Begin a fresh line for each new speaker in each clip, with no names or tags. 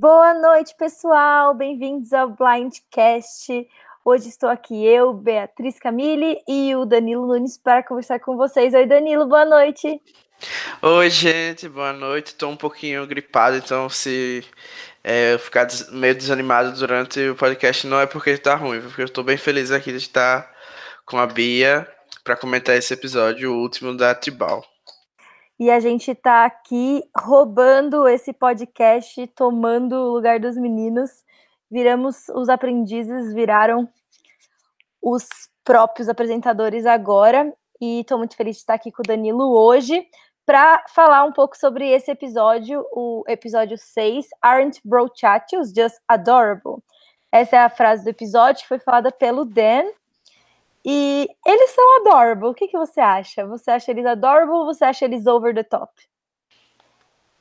Boa noite, pessoal. Bem-vindos ao Blindcast. Hoje estou aqui eu, Beatriz Camille e o Danilo Nunes para conversar com vocês. Oi, Danilo, boa noite.
Oi, gente, boa noite. Estou um pouquinho gripado, então se é, eu ficar des meio desanimado durante o podcast não é porque está ruim, porque eu estou bem feliz aqui de estar com a Bia para comentar esse episódio, o último da Tribal
e a gente está aqui roubando esse podcast, tomando o lugar dos meninos. Viramos os aprendizes, viraram os próprios apresentadores agora. E estou muito feliz de estar aqui com o Danilo hoje para falar um pouco sobre esse episódio, o episódio 6, Aren't Brochatios Just Adorable? Essa é a frase do episódio que foi falada pelo Dan, e eles são adorable. O que, que você acha? Você acha eles adorable ou você acha eles over the top?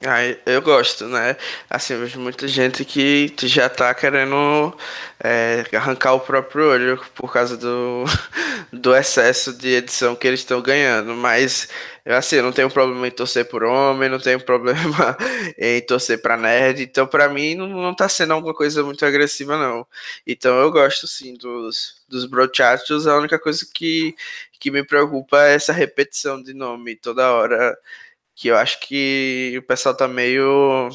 Ah, eu gosto, né? Assim, eu vejo muita gente que já tá querendo é, arrancar o próprio olho por causa do, do excesso de edição que eles estão ganhando. Mas, assim, eu não tenho problema em torcer por homem, não tenho problema em torcer pra nerd. Então, pra mim, não, não tá sendo alguma coisa muito agressiva, não. Então, eu gosto, sim, dos, dos brochatos. A única coisa que, que me preocupa é essa repetição de nome toda hora que eu acho que o pessoal tá meio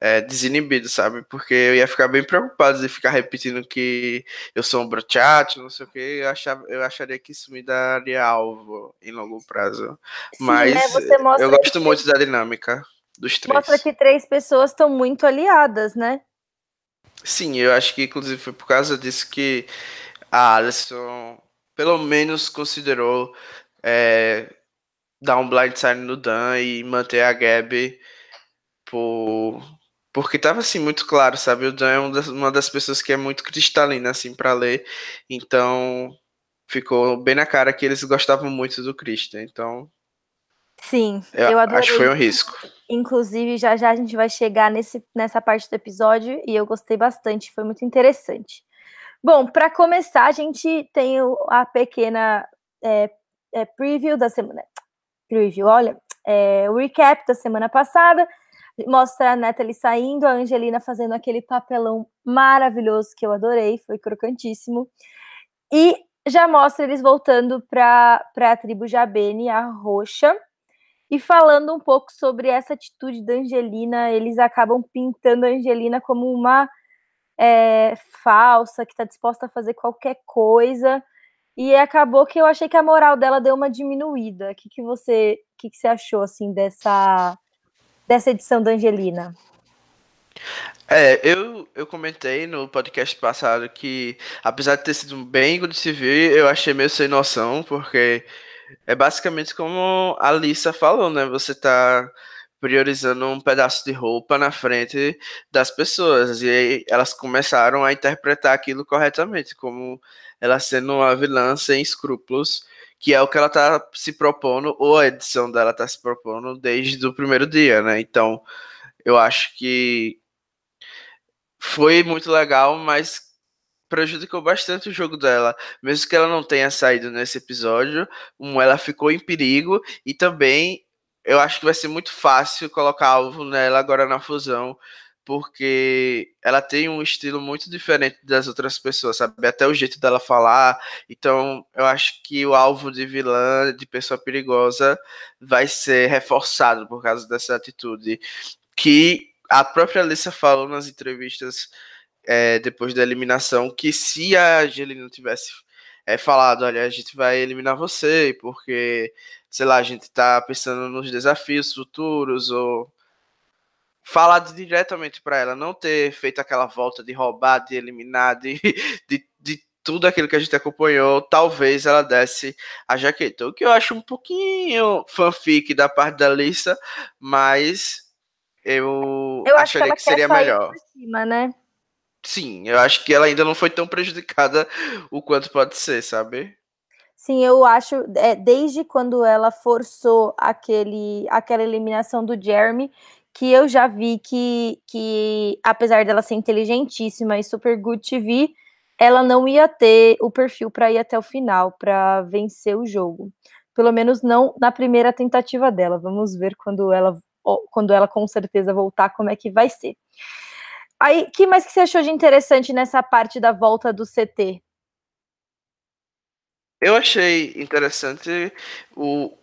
é, desinibido, sabe? Porque eu ia ficar bem preocupado de ficar repetindo que eu sou um brochato, não sei o que. Eu, achava, eu acharia que isso me daria alvo em longo prazo. Sim, Mas né? eu gosto que... muito da dinâmica dos três.
Mostra que três pessoas estão muito aliadas, né?
Sim, eu acho que inclusive foi por causa disso que a Alison pelo menos considerou é, dar um blindside no Dan e manter a Gabi por porque tava assim muito claro, sabe? O Dan é uma das, uma das pessoas que é muito cristalina assim para ler, então ficou bem na cara que eles gostavam muito do Christian, então
Sim,
eu, eu adorei. Acho que foi um risco.
Inclusive, já já a gente vai chegar nesse, nessa parte do episódio e eu gostei bastante, foi muito interessante. Bom, para começar, a gente tem a pequena é, é, preview da semana, preview. Olha, é, o recap da semana passada mostra a Natalie saindo, a Angelina fazendo aquele papelão maravilhoso que eu adorei, foi crocantíssimo. E já mostra eles voltando para a tribo Jabene, a roxa, e falando um pouco sobre essa atitude da Angelina. Eles acabam pintando a Angelina como uma é, falsa, que está disposta a fazer qualquer coisa. E acabou que eu achei que a moral dela deu uma diminuída. O que, que você, que, que você achou assim dessa dessa edição da Angelina?
É, eu, eu comentei no podcast passado que, apesar de ter sido bem good de ver, eu achei meio sem noção, porque é basicamente como a Lisa falou, né? Você tá priorizando um pedaço de roupa na frente das pessoas, e aí elas começaram a interpretar aquilo corretamente, como ela sendo uma vilã sem escrúpulos, que é o que ela tá se propondo, ou a edição dela tá se propondo desde o primeiro dia, né? Então, eu acho que foi muito legal, mas prejudicou bastante o jogo dela, mesmo que ela não tenha saído nesse episódio, um, ela ficou em perigo e também eu acho que vai ser muito fácil colocar alvo nela agora na fusão, porque ela tem um estilo muito diferente das outras pessoas, sabe? Até o jeito dela falar. Então, eu acho que o alvo de vilã, de pessoa perigosa, vai ser reforçado por causa dessa atitude. Que a própria Alissa falou nas entrevistas é, depois da eliminação que se a Angelina tivesse é, falado, olha, a gente vai eliminar você, porque, sei lá, a gente tá pensando nos desafios futuros, ou falado diretamente para ela, não ter feito aquela volta de roubar, de eliminar, de, de, de tudo aquilo que a gente acompanhou, talvez ela desse a jaqueta. O que eu acho um pouquinho fanfic da parte da Lisa, mas eu,
eu
acharia
que,
que seria melhor.
Cima, né?
Sim, eu acho que ela ainda não foi tão prejudicada o quanto pode ser, sabe?
Sim, eu acho, é, desde quando ela forçou aquele, aquela eliminação do Jeremy, que eu já vi que, que, apesar dela ser inteligentíssima e super good TV, ela não ia ter o perfil para ir até o final, para vencer o jogo. Pelo menos não na primeira tentativa dela. Vamos ver quando ela quando ela com certeza voltar, como é que vai ser. Aí, que mais que você achou de interessante nessa parte da volta do CT?
Eu achei interessante o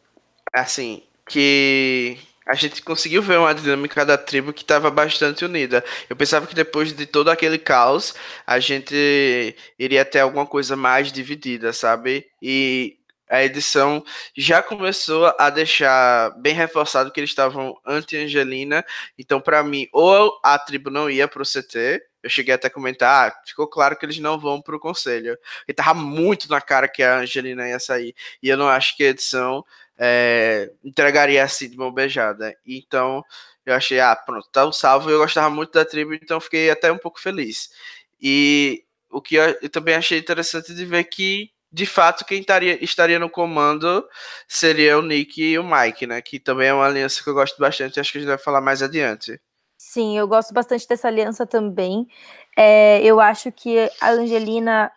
assim que a gente conseguiu ver uma dinâmica da tribo que estava bastante unida. Eu pensava que depois de todo aquele caos, a gente iria ter alguma coisa mais dividida, sabe? E a edição já começou a deixar bem reforçado que eles estavam anti-Angelina. Então, para mim, ou a tribo não ia pro CT, eu cheguei até a comentar, ah, ficou claro que eles não vão pro conselho. E tava muito na cara que a Angelina ia sair. E eu não acho que a edição é, entregaria assim de mão beijada. Então, eu achei, ah, pronto, tá o salvo. Eu gostava muito da tribo, então fiquei até um pouco feliz. E o que eu, eu também achei interessante de ver que de fato, quem estaria, estaria no comando seria o Nick e o Mike, né? Que também é uma aliança que eu gosto bastante. Acho que a gente vai falar mais adiante.
Sim, eu gosto bastante dessa aliança também. É, eu acho que a Angelina,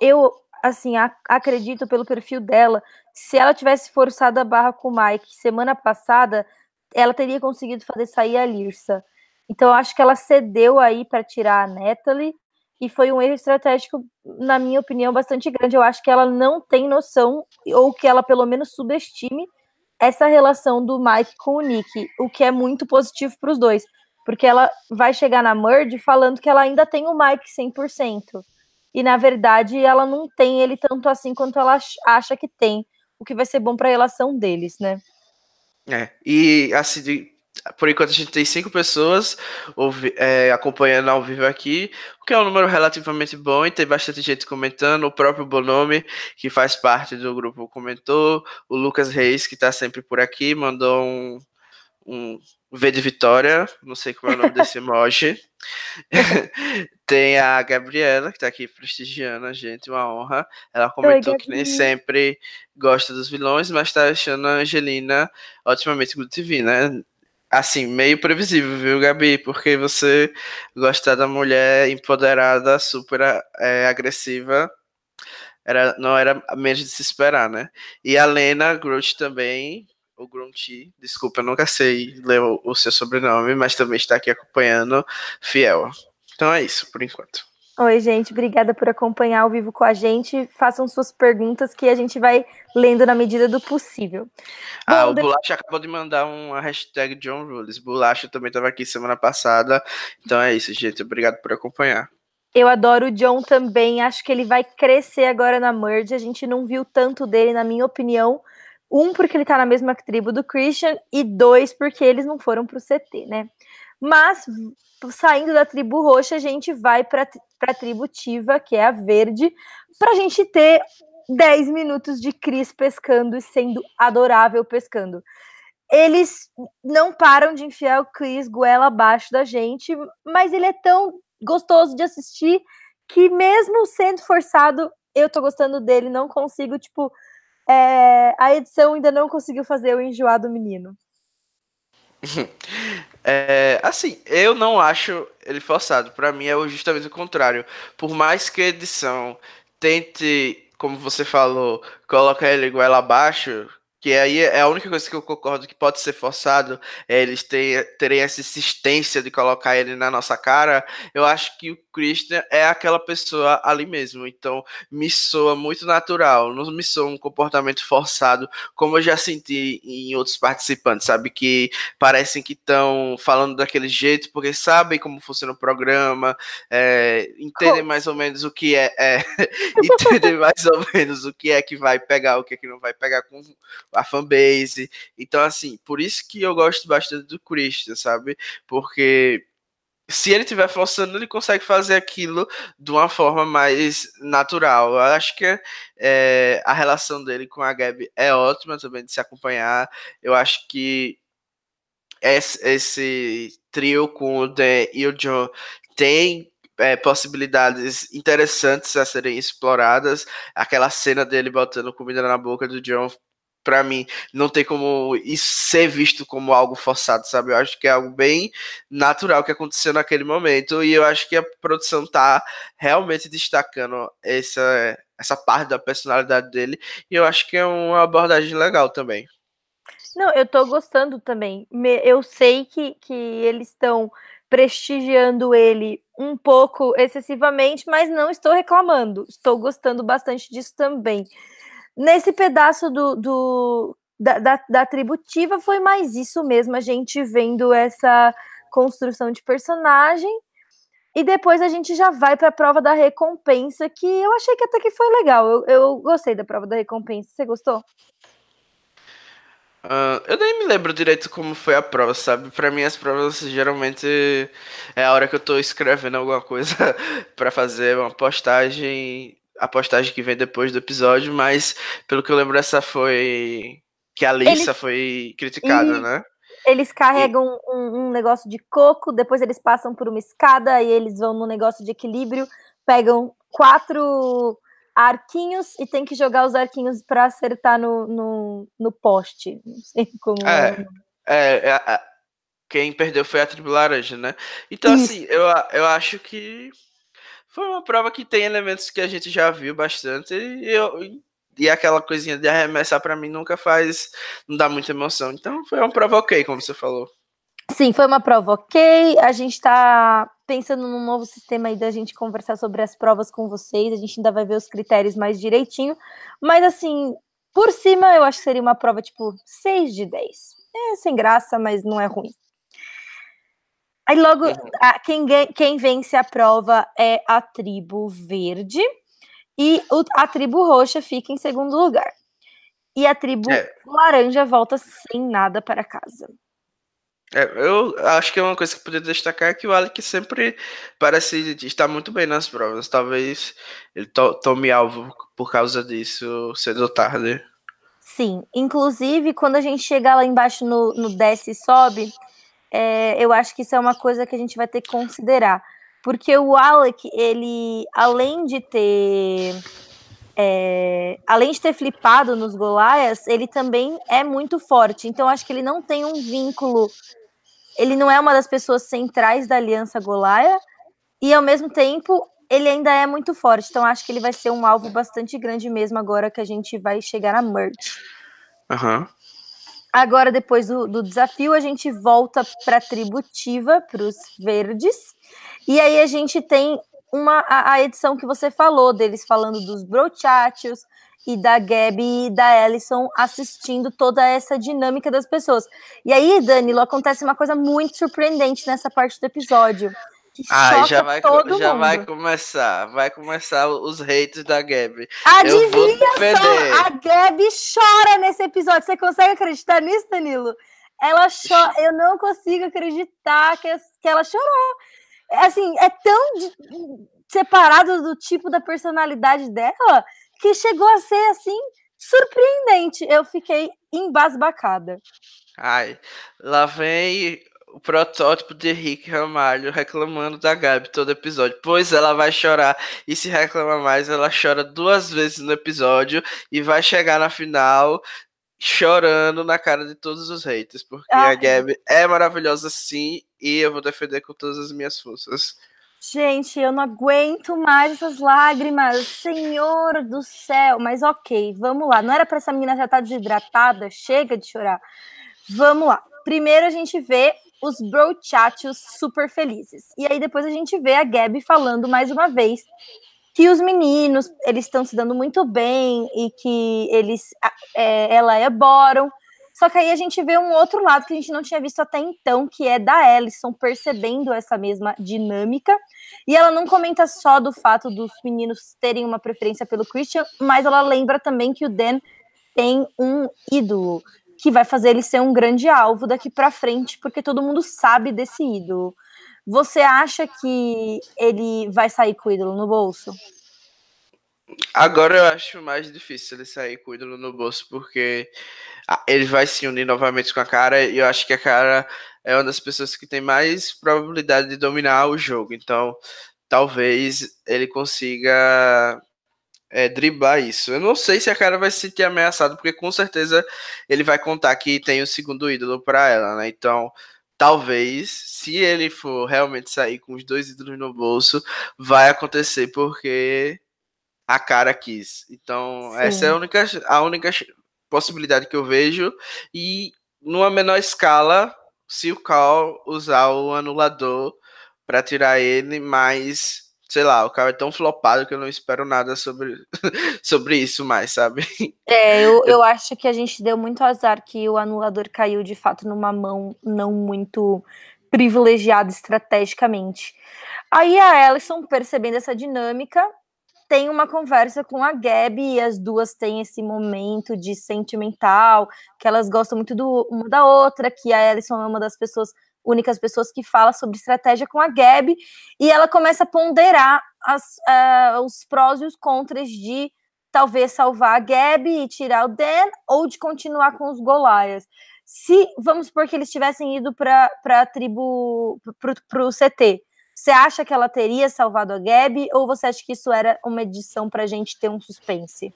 eu assim acredito pelo perfil dela, se ela tivesse forçado a barra com o Mike semana passada, ela teria conseguido fazer sair a Lirsa. Então eu acho que ela cedeu aí para tirar a Natalie e foi um erro estratégico, na minha opinião, bastante grande. Eu acho que ela não tem noção, ou que ela pelo menos subestime essa relação do Mike com o Nick, o que é muito positivo para os dois, porque ela vai chegar na Merge falando que ela ainda tem o Mike 100%, e na verdade ela não tem ele tanto assim quanto ela acha que tem, o que vai ser bom para a relação deles, né?
É, e assim, por enquanto a gente tem cinco pessoas ouvi, é, acompanhando ao vivo aqui, o que é um número relativamente bom e tem bastante gente comentando. O próprio Bonome, que faz parte do grupo, comentou. O Lucas Reis, que está sempre por aqui, mandou um, um V de Vitória, não sei como é o nome desse emoji. tem a Gabriela, que está aqui prestigiando a gente, uma honra. Ela comentou Oi, que nem sempre gosta dos vilões, mas está achando a Angelina otimamente good TV, né? assim, meio previsível, viu, Gabi? Porque você gosta da mulher empoderada, super é, agressiva, era, não era menos de se esperar, né? E a Lena Groot também, o Grunty, desculpa, eu nunca sei ler o, o seu sobrenome, mas também está aqui acompanhando, fiel. Então é isso, por enquanto.
Oi, gente, obrigada por acompanhar ao vivo com a gente. Façam suas perguntas que a gente vai lendo na medida do possível.
Ah, Bom, o Bolacha acabou de mandar uma hashtag John Rules. Bolacha também estava aqui semana passada. Então é isso, gente. Obrigado por acompanhar.
Eu adoro o John também. Acho que ele vai crescer agora na Merge. A gente não viu tanto dele, na minha opinião. Um, porque ele tá na mesma tribo do Christian, e dois, porque eles não foram pro CT, né? Mas saindo da tribo roxa, a gente vai para a tribo Tiva, que é a verde, para a gente ter 10 minutos de Cris pescando e sendo adorável pescando. Eles não param de enfiar o Chris goela abaixo da gente, mas ele é tão gostoso de assistir que mesmo sendo forçado, eu tô gostando dele, não consigo, tipo, é, a edição ainda não conseguiu fazer o enjoar do menino.
É, assim, eu não acho ele forçado. Para mim é justamente o contrário. Por mais que a edição tente, como você falou, colocar ele igual abaixo, que aí é a única coisa que eu concordo que pode ser forçado é eles ter, terem essa insistência de colocar ele na nossa cara. Eu acho que o Christian é aquela pessoa ali mesmo. Então, me soa muito natural. Não me soa um comportamento forçado, como eu já senti em outros participantes, sabe? Que parecem que estão falando daquele jeito porque sabem como funciona o programa, é, entendem mais ou menos o que é, é entendem mais ou menos o que é que vai pegar, o que é que não vai pegar com a fanbase. Então, assim, por isso que eu gosto bastante do Christian, sabe? Porque se ele estiver forçando, ele consegue fazer aquilo de uma forma mais natural. Eu acho que é, a relação dele com a Gabi é ótima também de se acompanhar. Eu acho que esse, trio com o Dan e o John tem é, possibilidades interessantes a serem exploradas. Aquela cena dele botando comida na boca do John para mim não tem como isso ser visto como algo forçado, sabe? Eu acho que é algo bem natural que aconteceu naquele momento e eu acho que a produção tá realmente destacando essa essa parte da personalidade dele e eu acho que é uma abordagem legal também.
Não, eu tô gostando também. Eu sei que, que eles estão prestigiando ele um pouco excessivamente, mas não estou reclamando. Estou gostando bastante disso também. Nesse pedaço do, do da, da, da tributiva foi mais isso mesmo, a gente vendo essa construção de personagem e depois a gente já vai para a prova da recompensa, que eu achei que até que foi legal. Eu, eu gostei da prova da recompensa. Você gostou?
Uh, eu nem me lembro direito como foi a prova, sabe? Para mim as provas geralmente é a hora que eu tô escrevendo alguma coisa para fazer uma postagem, a postagem que vem depois do episódio, mas pelo que eu lembro essa foi que a Lisa Ele... foi criticada, e... né?
Eles carregam e... um, um, negócio de coco, depois eles passam por uma escada e eles vão no negócio de equilíbrio, pegam quatro arquinhos e tem que jogar os arquinhos para acertar no, no, no, poste. Não sei como.
É, é, é, é quem perdeu foi a tribo laranja, né? Então, Isso. assim, eu, eu acho que foi uma prova que tem elementos que a gente já viu bastante e eu e aquela coisinha de arremessar para mim nunca faz, não dá muita emoção. Então foi uma prova ok, como você falou.
Sim, foi uma prova ok. A gente está pensando num novo sistema aí da gente conversar sobre as provas com vocês. A gente ainda vai ver os critérios mais direitinho. Mas assim, por cima eu acho que seria uma prova tipo 6 de 10. É sem graça, mas não é ruim. Aí logo, uhum. a, quem, quem vence a prova é a tribo verde e o, a tribo roxa fica em segundo lugar. E a tribo é. laranja volta sem nada para casa.
É, eu acho que é uma coisa que poderia destacar é que o Alec sempre parece estar muito bem nas provas. Talvez ele to tome alvo por causa disso cedo ou tarde.
Sim, inclusive quando a gente chegar lá embaixo no, no desce e sobe, é, eu acho que isso é uma coisa que a gente vai ter que considerar. Porque o Alec, ele, além de ter. É, além de ter flipado nos Goliaths, ele também é muito forte. Então, acho que ele não tem um vínculo. Ele não é uma das pessoas centrais da Aliança Goliath. E, ao mesmo tempo, ele ainda é muito forte. Então, acho que ele vai ser um alvo bastante grande mesmo agora que a gente vai chegar na merge.
Aham. Uhum.
Agora, depois do, do, desafio, a gente volta para a tributiva, para os verdes. E aí a gente tem uma a, a, edição que você falou, deles falando dos brochatios e da Gabi e da Ellison assistindo toda essa dinâmica das pessoas. E aí, Danilo, acontece uma coisa muito surpreendente nessa parte do episódio.
Ah, já vai, já vai começar. Vai começar os hates da Gabi.
Adivinha só, a Gabi chora nesse episódio. Você consegue acreditar nisso, Danilo? Ela chora. Eu não consigo acreditar que, que ela chorou. Assim, é tão de, separado do tipo da personalidade dela que chegou a ser assim surpreendente. Eu fiquei embasbacada.
Ai, lá vem o protótipo de Rick Ramalho reclamando da Gabi todo episódio. Pois ela vai chorar e se reclama mais, ela chora duas vezes no episódio e vai chegar na final chorando na cara de todos os haters, porque ah, a Gabi é maravilhosa sim e eu vou defender com todas as minhas forças.
Gente, eu não aguento mais essas lágrimas, Senhor do céu. Mas ok, vamos lá. Não era para essa menina já estar tá desidratada? Chega de chorar. Vamos lá. Primeiro a gente vê os brochatios super felizes. E aí depois a gente vê a Gabi falando mais uma vez que os meninos eles estão se dando muito bem e que eles é, ela é Boron. Só que aí a gente vê um outro lado que a gente não tinha visto até então, que é da Ellison percebendo essa mesma dinâmica. E ela não comenta só do fato dos meninos terem uma preferência pelo Christian, mas ela lembra também que o Dan tem um ídolo que vai fazer ele ser um grande alvo daqui para frente, porque todo mundo sabe desse ídolo. Você acha que ele vai sair com o ídolo no bolso?
Agora eu acho mais difícil ele sair com o ídolo no bolso, porque ele vai se unir novamente com a cara, e eu acho que a cara é uma das pessoas que tem mais probabilidade de dominar o jogo. Então, talvez ele consiga é, driblar isso. Eu não sei se a cara vai se sentir ameaçado, porque com certeza ele vai contar que tem o segundo ídolo para ela, né? Então, talvez, se ele for realmente sair com os dois ídolos no bolso, vai acontecer porque a cara quis. Então, Sim. essa é a única, a única possibilidade que eu vejo. E numa menor escala, se o Cal usar o anulador para tirar ele, mas sei lá, o cara é tão flopado que eu não espero nada sobre, sobre isso mais, sabe?
É, eu, eu acho que a gente deu muito azar que o anulador caiu de fato numa mão não muito privilegiada estrategicamente. Aí a Ellison, percebendo essa dinâmica, tem uma conversa com a Gabi e as duas têm esse momento de sentimental, que elas gostam muito do, uma da outra, que a Ellison é uma das pessoas únicas pessoas que fala sobre estratégia com a Gabi, e ela começa a ponderar as, uh, os prós e os contras de talvez salvar a Gabi e tirar o Dan, ou de continuar com os Golias. Se, vamos supor que eles tivessem ido para a tribo, para o CT, você acha que ela teria salvado a Gabi, ou você acha que isso era uma edição para a gente ter um suspense?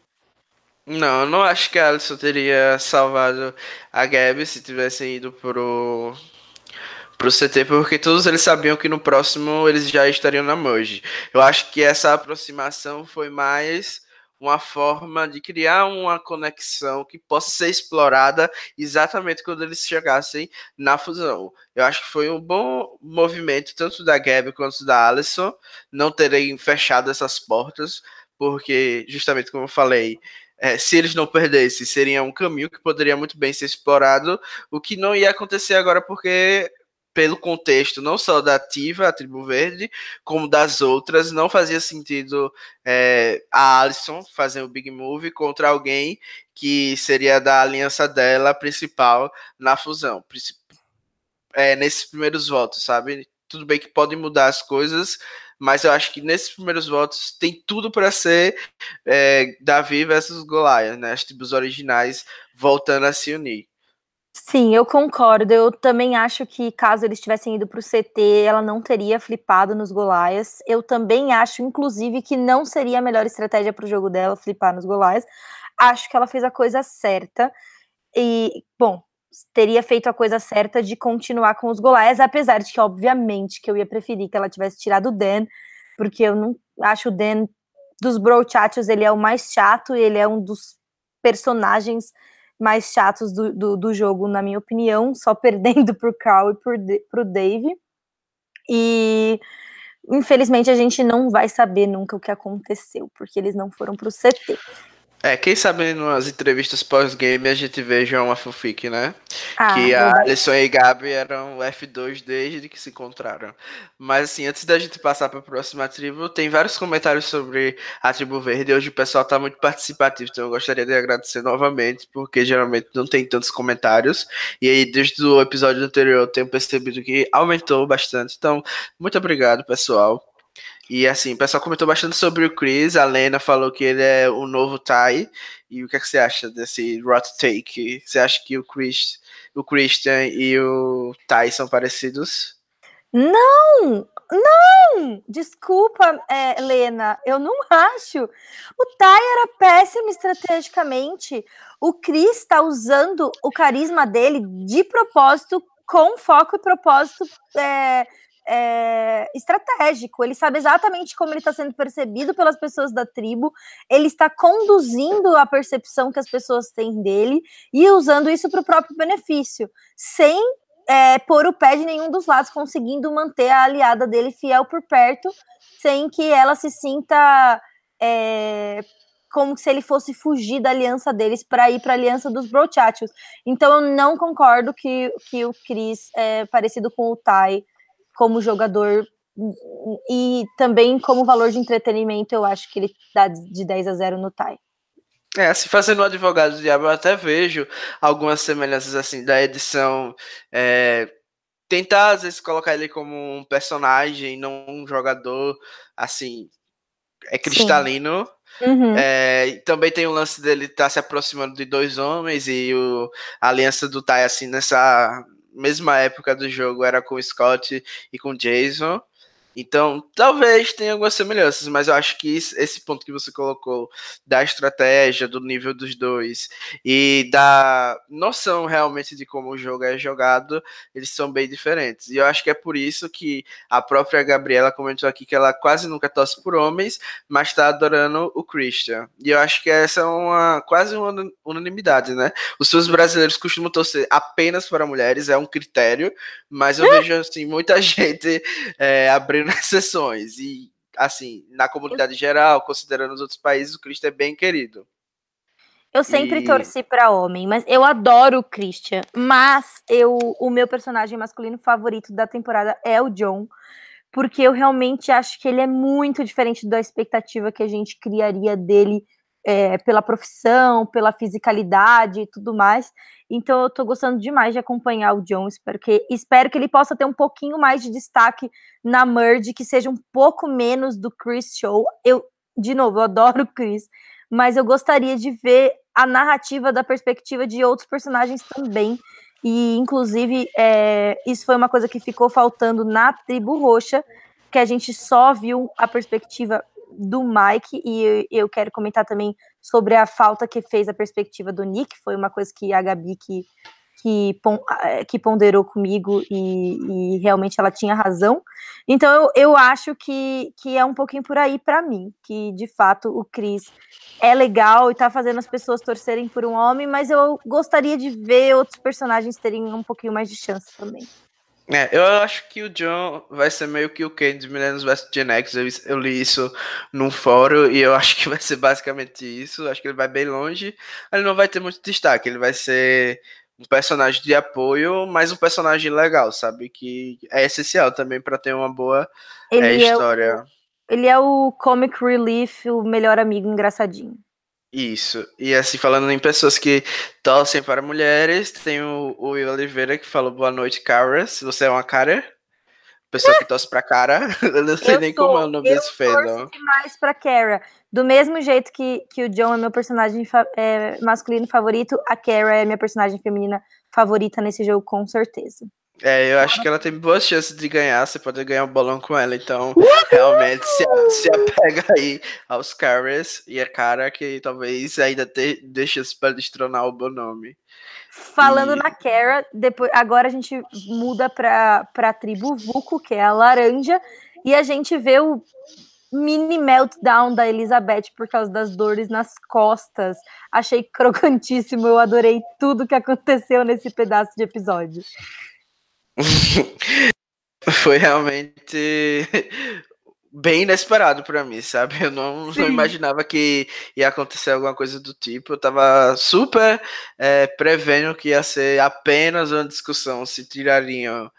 Não, eu não acho que a Alison teria salvado a Gabi se tivessem ido pro pro CT, porque todos eles sabiam que no próximo eles já estariam na Merge. Eu acho que essa aproximação foi mais uma forma de criar uma conexão que possa ser explorada exatamente quando eles chegassem na fusão. Eu acho que foi um bom movimento, tanto da Gabi quanto da Alison, não terem fechado essas portas, porque, justamente como eu falei, é, se eles não perdessem, seria um caminho que poderia muito bem ser explorado, o que não ia acontecer agora, porque pelo contexto não só da ativa, a Tribo Verde, como das outras, não fazia sentido é, a Alison fazer o Big Move contra alguém que seria da aliança dela principal na fusão. É, nesses primeiros votos, sabe? Tudo bem que podem mudar as coisas, mas eu acho que nesses primeiros votos tem tudo para ser é, Davi versus Goliath, né? As tribos originais voltando a se unir.
Sim, eu concordo. Eu também acho que caso eles tivessem ido para o CT, ela não teria flipado nos Golaias. Eu também acho, inclusive, que não seria a melhor estratégia para o jogo dela flipar nos Golaias. Acho que ela fez a coisa certa. E, bom, teria feito a coisa certa de continuar com os Golaias, apesar de que, obviamente, que eu ia preferir que ela tivesse tirado o Dan, porque eu não acho o Dan dos Bro Chachos, ele é o mais chato, ele é um dos personagens mais chatos do, do, do jogo, na minha opinião, só perdendo pro Carl e pro, pro Dave. E infelizmente a gente não vai saber nunca o que aconteceu, porque eles não foram pro CT.
É, quem sabe nas entrevistas pós-game a gente veja uma fanfic, né? Ah, que a Alisson e a Gabi eram F2 desde que se encontraram. Mas assim, antes da gente passar para a próxima tribo, tem vários comentários sobre a tribo verde. Hoje o pessoal tá muito participativo, então eu gostaria de agradecer novamente, porque geralmente não tem tantos comentários. E aí, desde o episódio anterior, eu tenho percebido que aumentou bastante. Então, muito obrigado, pessoal. E assim, o pessoal comentou bastante sobre o Chris. A Lena falou que ele é o novo Ty. E o que, é que você acha desse Rot Take? Você acha que o, Chris, o Christian e o Ty são parecidos?
Não! Não! Desculpa, é, Lena, eu não acho. O Ty era péssimo estrategicamente. O Chris está usando o carisma dele de propósito, com foco e propósito. É, é, estratégico. Ele sabe exatamente como ele está sendo percebido pelas pessoas da tribo. Ele está conduzindo a percepção que as pessoas têm dele e usando isso para o próprio benefício, sem é, pôr o pé de nenhum dos lados, conseguindo manter a aliada dele fiel por perto, sem que ela se sinta é, como se ele fosse fugir da aliança deles para ir para a aliança dos Brochachos. Então eu não concordo que, que o Chris é parecido com o Tai como jogador e também como valor de entretenimento, eu acho que ele dá de 10 a 0 no Tai.
É, assim, fazendo o advogado do diabo, eu até vejo algumas semelhanças assim da edição. É, tentar, às vezes, colocar ele como um personagem, não um jogador, assim, é cristalino. Uhum. É, também tem o lance dele estar tá se aproximando de dois homens e o, a aliança do Tai, assim, nessa mesma época do jogo era com o Scott e com o Jason. Então, talvez tenha algumas semelhanças, mas eu acho que esse ponto que você colocou da estratégia, do nível dos dois e da noção realmente de como o jogo é jogado, eles são bem diferentes. E eu acho que é por isso que a própria Gabriela comentou aqui que ela quase nunca torce por homens, mas está adorando o Christian. E eu acho que essa é uma quase uma unanimidade, né? Os seus brasileiros costumam torcer apenas para mulheres, é um critério, mas eu vejo assim muita gente é, abrindo exceções. E assim, na comunidade geral, considerando os outros países, o Christian é bem querido.
Eu sempre e... torci para homem, mas eu adoro o Christian. Mas eu, o meu personagem masculino favorito da temporada é o John, porque eu realmente acho que ele é muito diferente da expectativa que a gente criaria dele é, pela profissão, pela fisicalidade e tudo mais. Então eu tô gostando demais de acompanhar o John, espero que, espero que ele possa ter um pouquinho mais de destaque na Merge, que seja um pouco menos do Chris Show. Eu, de novo, eu adoro o Chris, mas eu gostaria de ver a narrativa da perspectiva de outros personagens também. E, inclusive, é, isso foi uma coisa que ficou faltando na Tribo Roxa, que a gente só viu a perspectiva do Mike, e eu quero comentar também sobre a falta que fez a perspectiva do Nick, foi uma coisa que a Gabi que, que, eh, que ponderou comigo e, e, realmente ela tinha razão. Então eu, eu acho que, que é um pouquinho por aí para mim, que de fato o Chris é legal e tá fazendo as pessoas torcerem por um homem, mas eu gostaria de ver outros personagens terem um pouquinho mais de chance também.
É, eu acho que o John vai ser meio que o Ken de Millennials vs Gen X. Eu, eu, li isso num fórum e eu acho que vai ser basicamente isso. Acho que ele vai bem longe. Ele não vai ter muito destaque. Ele vai ser um personagem de apoio, mas um personagem legal, sabe? Que é essencial também para ter uma boa é, história. É o,
ele é o comic relief, o melhor amigo engraçadinho.
Isso. E assim, falando em pessoas que torcem para mulheres, tem o, o Will Oliveira que falou boa noite, Cara. Se você é uma cara, pessoa que torce pra cara, eu não sei eu nem sou, como é o nome desse fandom. Eu
mais pra Kara. Do mesmo jeito que, que o John é meu personagem é, masculino favorito, a Kara é minha personagem feminina favorita nesse jogo, com certeza.
É, eu acho que ela tem boas chances de ganhar. Você pode ganhar um bolão com ela. Então, realmente, se, se apega aí aos caras e a cara que talvez ainda te, deixe para destronar o bom nome.
Falando e... na Kara, depois, agora a gente muda para a tribo Vuko, que é a laranja, e a gente vê o mini meltdown da Elizabeth por causa das dores nas costas. Achei crocantíssimo, eu adorei tudo que aconteceu nesse pedaço de episódio.
Foi realmente bem inesperado para mim, sabe? Eu não, não, imaginava que ia acontecer alguma coisa do tipo. Eu tava super é, prevendo que ia ser apenas uma discussão se tirariam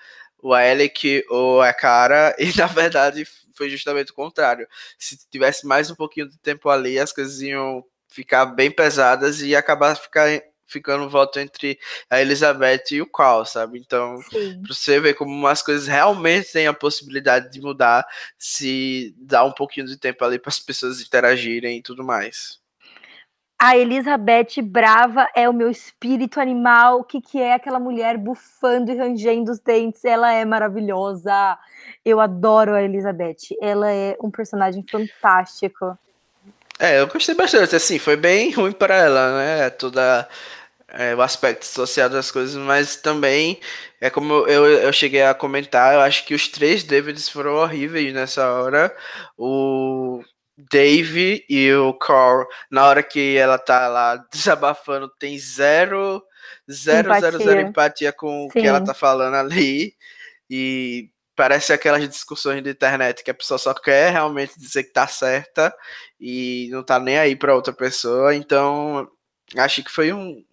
o Alec ou a cara, e na verdade foi justamente o contrário. Se tivesse mais um pouquinho de tempo ali, as coisas iam ficar bem pesadas e acabar ficar ficando voto entre a Elizabeth e o Carl, sabe? Então, pra você ver como as coisas realmente têm a possibilidade de mudar se dá um pouquinho de tempo ali para as pessoas interagirem e tudo mais.
A Elizabeth brava é o meu espírito animal. O que, que é aquela mulher bufando e rangendo os dentes? Ela é maravilhosa. Eu adoro a Elizabeth. Ela é um personagem fantástico.
É, eu gostei bastante. Assim, foi bem ruim para ela, né? Toda é, o aspecto social das coisas, mas também é como eu, eu cheguei a comentar, eu acho que os três Davids foram horríveis nessa hora. O Dave e o Carl, na hora que ela tá lá desabafando, tem zero, zero, empatia. zero, zero empatia com Sim. o que ela tá falando ali. E parece aquelas discussões de internet que a pessoa só quer realmente dizer que tá certa e não tá nem aí para outra pessoa. Então, acho que foi um,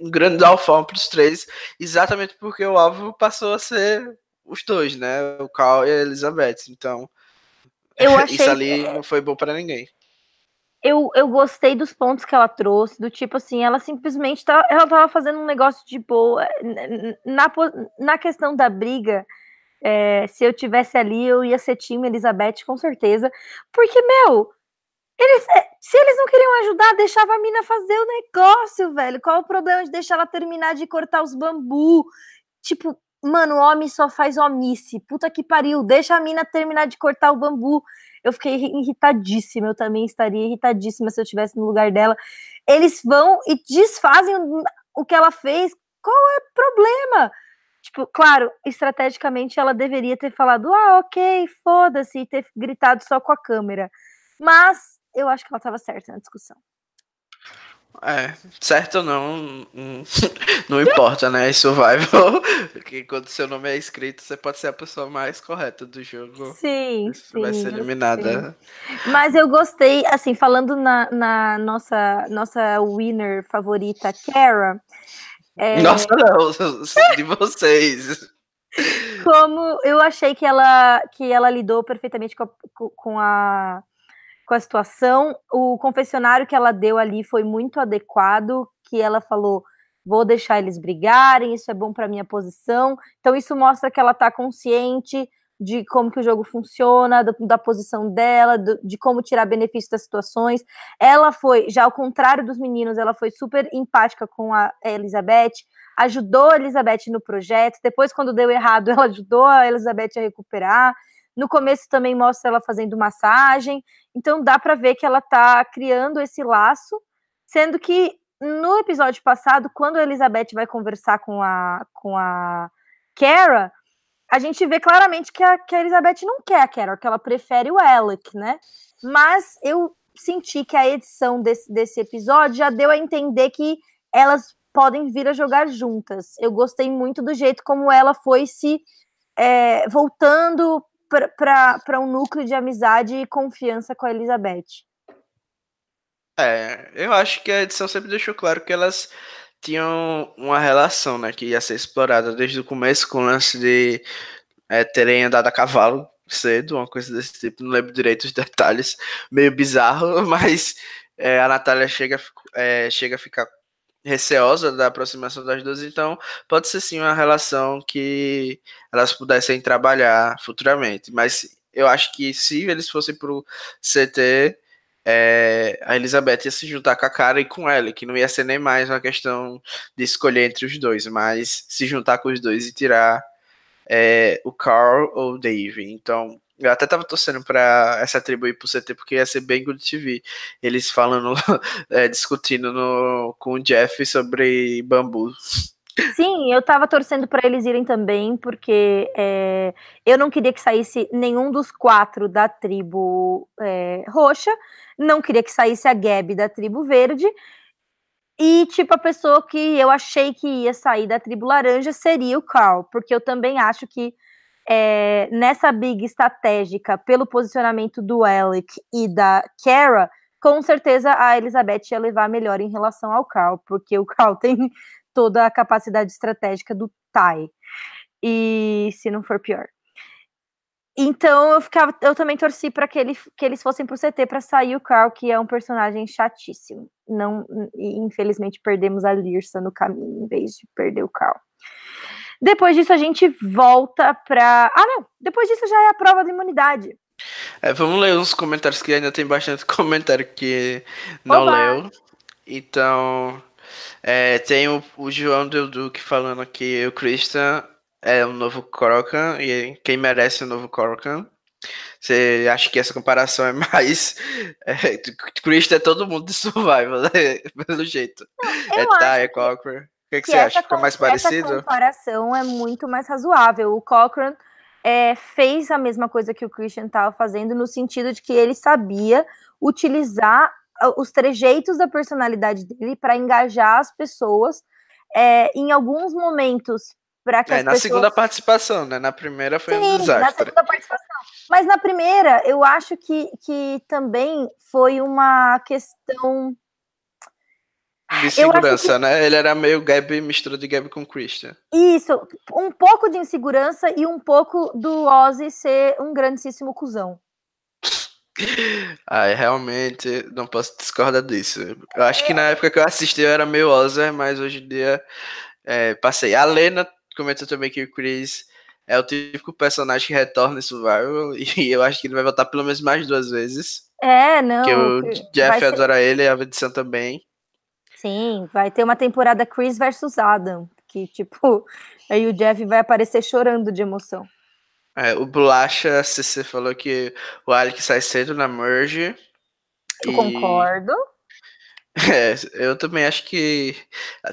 um grande downfall para os três, exatamente porque o alvo passou a ser os dois, né? O Carl e a Elizabeth. Então, eu achei isso ali não foi bom para ninguém.
Eu, eu gostei dos pontos que ela trouxe, do tipo assim, ela simplesmente tá, ela tava fazendo um negócio de boa. Na, na questão da briga, é, se eu tivesse ali, eu ia ser time Elizabeth, com certeza. Porque, meu, eles, é, se eles não queriam ajudar, deixava a mina fazer o negócio, velho. Qual o problema de deixar ela terminar de cortar os bambu? Tipo, mano, homem só faz omice. Puta que pariu, deixa a mina terminar de cortar o bambu. Eu fiquei irritadíssima, eu também estaria irritadíssima se eu estivesse no lugar dela. Eles vão e desfazem o que ela fez. Qual é o problema? Tipo, claro, estrategicamente ela deveria ter falado, ah, ok, foda-se, e ter gritado só com a câmera. Mas eu acho que ela estava certa na discussão.
É, certo ou não, não importa, né? Em survival, porque quando seu nome é escrito, você pode ser a pessoa mais correta do jogo.
Sim, sim.
Vai ser eliminada.
Mas eu gostei, assim, falando na, na nossa, nossa winner favorita, Kara.
É... Nossa, não, de vocês.
Como eu achei que ela, que ela lidou perfeitamente com a, com a com a situação. O confessionário que ela deu ali foi muito adequado, que ela falou: vou deixar eles brigarem, isso é bom para minha posição. Então isso mostra que ela está consciente de como que o jogo funciona, da, da posição dela, do, de como tirar benefício das situações. Ela foi, já ao contrário dos meninos, ela foi super empática com a Elizabeth, ajudou a Elizabeth no projeto. Depois, quando deu errado, ela ajudou a Elizabeth a recuperar. No começo também mostra ela fazendo massagem. Então dá para ver que ela está criando esse laço, sendo que no episódio passado, quando a Elizabeth vai conversar com a com a Kara, a gente vê claramente que a, que a Elizabeth não quer a Kara, que ela prefere o Alec, né? Mas eu senti que a edição desse, desse episódio já deu a entender que elas podem vir a jogar juntas. Eu gostei muito do jeito como ela foi se é, voltando para um núcleo de amizade e confiança com a Elizabeth.
É, eu acho que a edição sempre deixou claro que elas tinham uma relação, né, que ia ser explorada desde o começo com o lance de é, terem andado a cavalo cedo, uma coisa desse tipo, não lembro direito os detalhes, meio bizarro, mas é, a Natália chega, é, chega a ficar receosa da aproximação das duas, então pode ser sim uma relação que elas pudessem trabalhar futuramente. Mas eu acho que se eles fossem pro CT, é, a Elizabeth ia se juntar com a cara e com ela, que não ia ser nem mais uma questão de escolher entre os dois, mas se juntar com os dois e tirar é, o Carl ou o Dave. Então eu até tava torcendo pra essa tribo ir pro CT, porque ia ser bem good TV. Eles falando, é, discutindo no, com o Jeff sobre bambu.
Sim, eu tava torcendo para eles irem também, porque é, eu não queria que saísse nenhum dos quatro da tribo é, roxa, não queria que saísse a Gabi da tribo verde, e tipo, a pessoa que eu achei que ia sair da tribo laranja seria o Carl, porque eu também acho que é, nessa big estratégica pelo posicionamento do Alec e da Kara, com certeza a Elizabeth ia levar melhor em relação ao Carl, porque o Carl tem toda a capacidade estratégica do Tai. E se não for pior. Então eu ficava, eu também torci para que, ele, que eles fossem pro CT para sair o Carl, que é um personagem chatíssimo. Não, infelizmente perdemos a Lirsa no caminho em vez de perder o Carl. Depois disso, a gente volta para. Ah, não! Depois disso já é a prova de imunidade.
É, vamos ler uns comentários que ainda tem bastante comentário que não Oba! leu. Então, é, tem o, o João Del Duque falando que o Christian é o novo Corocan e quem merece o novo Corocan. Você acha que essa comparação é mais. É, Christian é todo mundo de survival, né? Pelo jeito.
Não, é Ty, é Cochran
que, que, você acha? Ficou mais parecido?
Essa comparação é muito mais razoável. O Cochran é, fez a mesma coisa que o Christian estava fazendo, no sentido de que ele sabia utilizar ah, os trejeitos da personalidade dele para engajar as pessoas é, em alguns momentos para que
é, na
pessoas...
segunda participação, né? Na primeira foi Sim, um desastre.
Na segunda participação. Mas na primeira, eu acho que, que também foi uma questão
de segurança, que... né? Ele era meio Gabi, mistura de Gabi com Christian.
Isso, um pouco de insegurança e um pouco do Ozzy ser um grandíssimo cuzão.
Ai, realmente não posso discordar disso. Eu acho que na época que eu assisti eu era meio Ozzy, mas hoje em dia é, passei. A Lena comentou também que o Chris é o típico personagem que retorna em Survival e eu acho que ele vai voltar pelo menos mais duas vezes.
É, não.
Que o Jeff adora ele e a edição também.
Sim, vai ter uma temporada Chris versus Adam, que, tipo, aí o Jeff vai aparecer chorando de emoção.
É, o Bolacha CC falou que o Alec sai cedo na merge.
Eu e... concordo.
É, eu também acho que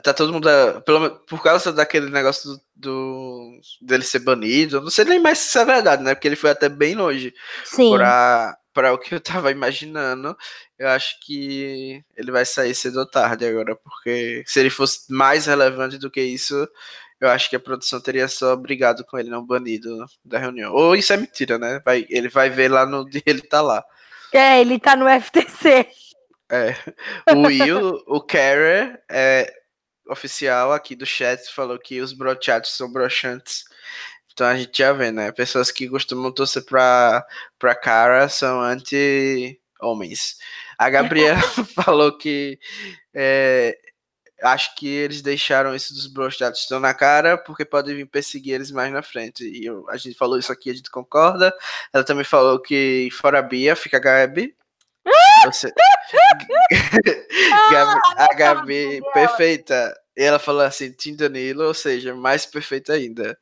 tá todo mundo. Pelo, por causa daquele negócio do, do, dele ser banido, eu não sei nem mais se isso é verdade, né? Porque ele foi até bem longe
Sim.
Pra, pra o que eu tava imaginando. Eu acho que ele vai sair cedo ou tarde agora, porque se ele fosse mais relevante do que isso, eu acho que a produção teria só brigado com ele, não banido da reunião. Ou isso é mentira, né? Vai, ele vai ver lá no dia ele tá lá.
É, ele tá no FTC.
É. O Will, o Carrer, é oficial aqui do chat, falou que os brochados são brochantes. Então a gente já vê, né? Pessoas que costumam torcer pra, pra cara são anti-homens. A Gabriela falou que é, acho que eles deixaram isso dos brochados estão na cara porque podem vir perseguir eles mais na frente. E eu, a gente falou isso aqui, a gente concorda. Ela também falou que fora a Bia fica a Gabi. Você... Gabi, a ah, Gabi, perfeita. E ela falou assim, Tim Danilo, ou seja, mais perfeita ainda.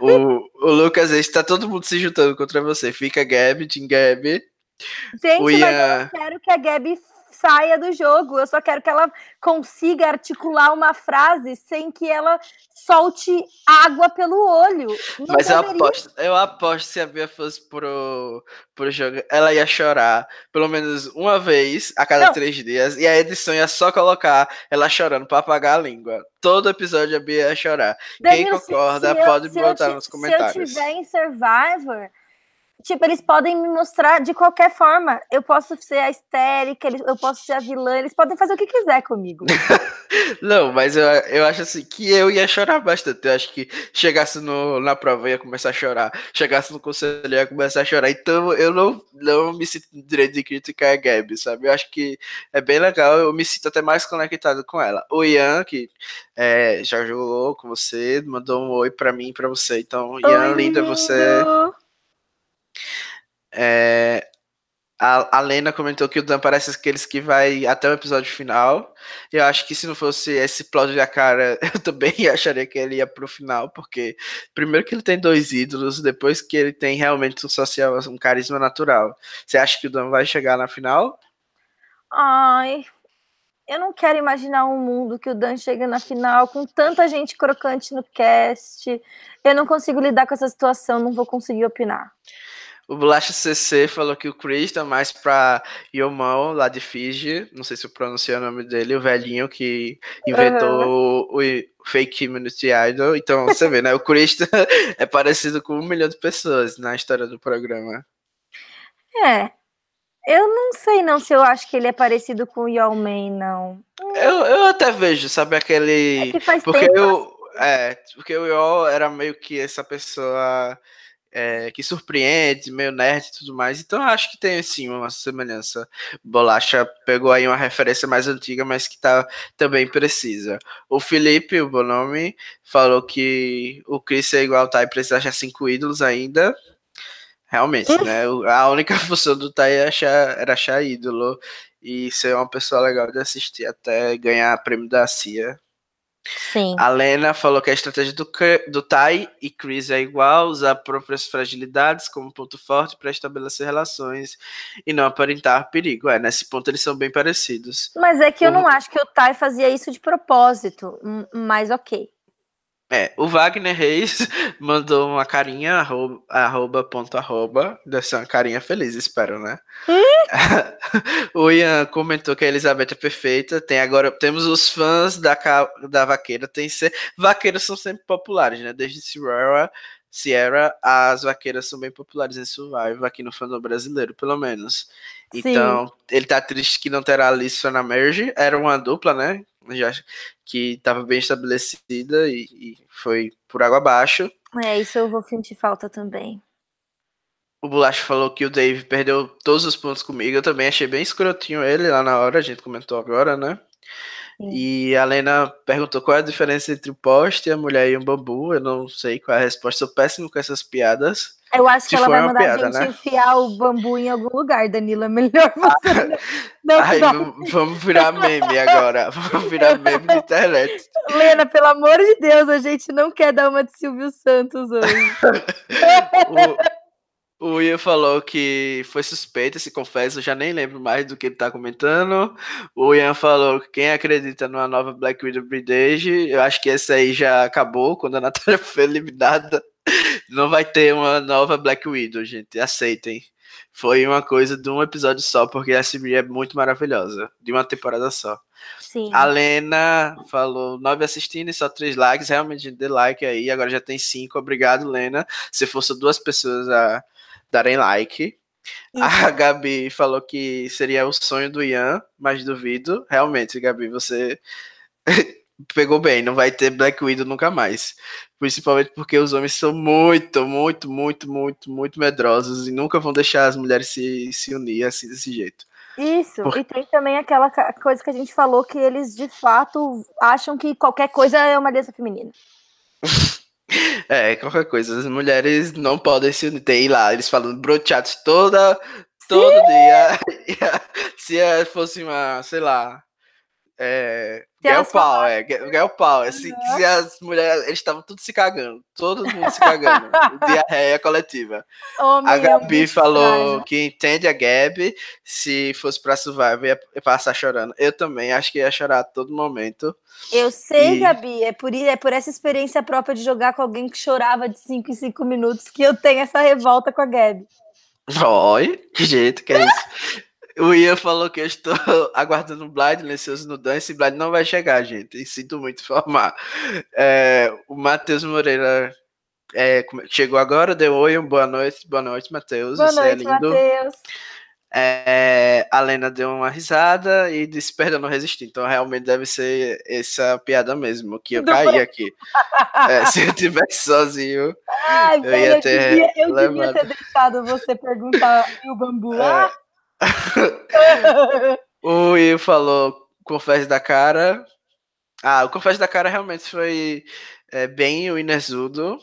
o, o Lucas, está todo mundo se juntando contra você. Fica Gabi, Tim Gabi.
Gente, mas eu quero que a Gabi saia do jogo. Eu só quero que ela consiga articular uma frase sem que ela solte água pelo olho.
Não Mas eu aposto, eu aposto se a Bia fosse pro, pro jogo, ela ia chorar pelo menos uma vez a cada Não. três dias. E a edição ia só colocar ela chorando para apagar a língua. Todo episódio a Bia ia chorar. Quem concorda se, se pode eu, botar eu, nos comentários. Se eu
tiver em Survivor Tipo, eles podem me mostrar de qualquer forma. Eu posso ser a histérica, eu posso ser a vilã, eles podem fazer o que quiser comigo.
Não, mas eu, eu acho assim que eu ia chorar bastante. Eu acho que chegasse no, na prova eu ia começar a chorar. Chegasse no conselho eu ia começar a chorar. Então eu não, não me sinto direito de criticar a Gabi, sabe? Eu acho que é bem legal. Eu me sinto até mais conectado com ela. O Ian, que é, já jogou com você, mandou um oi pra mim e pra você. Então, Ian, oi, linda, lindo. você é, a, a Lena comentou que o Dan parece aqueles que vai até o episódio final. Eu acho que se não fosse esse plot da cara, eu também acharia que ele ia pro final, porque primeiro que ele tem dois ídolos, depois que ele tem realmente um social, um carisma natural. Você acha que o Dan vai chegar na final?
Ai, eu não quero imaginar um mundo que o Dan chega na final com tanta gente crocante no cast. Eu não consigo lidar com essa situação, não vou conseguir opinar.
O Bolacha CC falou que o Chris tá mais pra Yomão, lá de Fiji. Não sei se eu pronunciei o nome dele, o velhinho que inventou uhum. o, o, fake Community Idol. Então, você vê, né? O Chris é parecido com um milhão de pessoas na história do programa.
É. Eu não sei não se eu acho que ele é parecido com o não.
Eu, eu até vejo, sabe, aquele.
É que faz
porque
tempo.
eu. É, porque o Yao era meio que essa pessoa é, que surpreende, meio nerd e tudo mais. Então acho que tem sim uma semelhança. Bolacha pegou aí uma referência mais antiga, mas que tá também precisa. O Felipe, o Bonomi, falou que o Chris é igual ao Tai, precisa achar cinco ídolos ainda. Realmente, né? A única função do Tai era achar, era achar ídolo e ser uma pessoa legal de assistir até ganhar prêmio da CIA.
Sim.
A Lena falou que a estratégia do, do Tai e Chris é igual, usar próprias fragilidades como ponto forte para estabelecer relações e não aparentar perigo. É, nesse ponto eles são bem parecidos.
Mas é que eu não acho que o Tai fazia isso de propósito, mas ok.
É, o Wagner Reis mandou uma carinha, arroba, arroba ponto arroba, deve ser uma carinha feliz, espero, né? o Ian comentou que a Elizabeth é perfeita, tem agora, temos os fãs da, da vaqueira, tem ser, vaqueiras são sempre populares, né? Desde Sierra, Sierra, as vaqueiras são bem populares em Survival, aqui no fandom brasileiro, pelo menos. Então, Sim. ele tá triste que não terá Alice na Merge, era uma dupla, né? já que estava bem estabelecida e, e, foi por água abaixo.
É, isso eu vou sentir falta também.
O Bulacho falou que o Dave perdeu todos os pontos comigo. Eu também achei bem escrotinho ele lá na hora, a gente comentou agora, né? E a Lena perguntou qual é a diferença entre o poste, a mulher e o bambu. Eu não sei qual é a resposta. Sou péssimo com essas piadas.
Eu acho que ela vai mandar piada, a gente né? enfiar o bambu em algum lugar, Danila. Melhor você
não. Ai, vamos virar meme agora. Vamos virar meme de internet.
Lena, pelo amor de Deus, a gente não quer dar uma de Silvio Santos hoje.
o, o Ian falou que foi suspeito, se confessa, eu já nem lembro mais do que ele tá comentando. O Ian falou que quem acredita numa nova Black Widow Bridge, eu acho que esse aí já acabou quando a Natália foi eliminada. Não vai ter uma nova Black Widow, gente. Aceitem. Foi uma coisa de um episódio só, porque a CB é muito maravilhosa. De uma temporada só.
Sim.
A Lena falou nove assistindo e só três likes. Realmente, dê like aí. Agora já tem cinco. Obrigado, Lena. Se fosse duas pessoas a darem like. A Gabi falou que seria o sonho do Ian, mas duvido. Realmente, Gabi, você pegou bem, não vai ter Black Widow nunca mais. Principalmente porque os homens são muito, muito, muito, muito, muito medrosos e nunca vão deixar as mulheres se, se unir assim desse jeito.
Isso, Por... e tem também aquela coisa que a gente falou que eles de fato acham que qualquer coisa é uma deusa feminina.
é, qualquer coisa. As mulheres não podem se unir. Tem lá, eles falando brochados toda, todo Sim! dia. se fosse uma, sei lá, é, Girl Power, é, Girl Power. Assim, uhum. se as mulheres, eles estavam tudo se cagando, todo mundo se cagando. diarreia coletiva. Homem, a Gabi falou que entende a Gabi, se fosse pra Survivor ia passar chorando. Eu também, acho que ia chorar a todo momento.
Eu sei, e... Gabi, é por, é por essa experiência própria de jogar com alguém que chorava de 5 em 5 minutos que eu tenho essa revolta com a Gabi.
Oi, que jeito que é isso. O Ian falou que eu estou aguardando o Blind, Lencioso no Dance, e Blind não vai chegar, gente. E sinto muito informar. É, o Matheus Moreira é, chegou agora, deu oi, boa noite, boa noite, Matheus.
Boa Você é noite, é Matheus.
É, a Lena deu uma risada e disse: Perdão, não resisti. Então, realmente deve ser essa piada mesmo, que eu caí aqui. É, se eu tivesse sozinho,
Ai, eu ia ter. Eu devia, eu devia ter deixado você perguntar o bambu lá. É.
o Will falou Confesso da Cara. Ah, o Confesso da Cara realmente foi é, bem o Inesudo.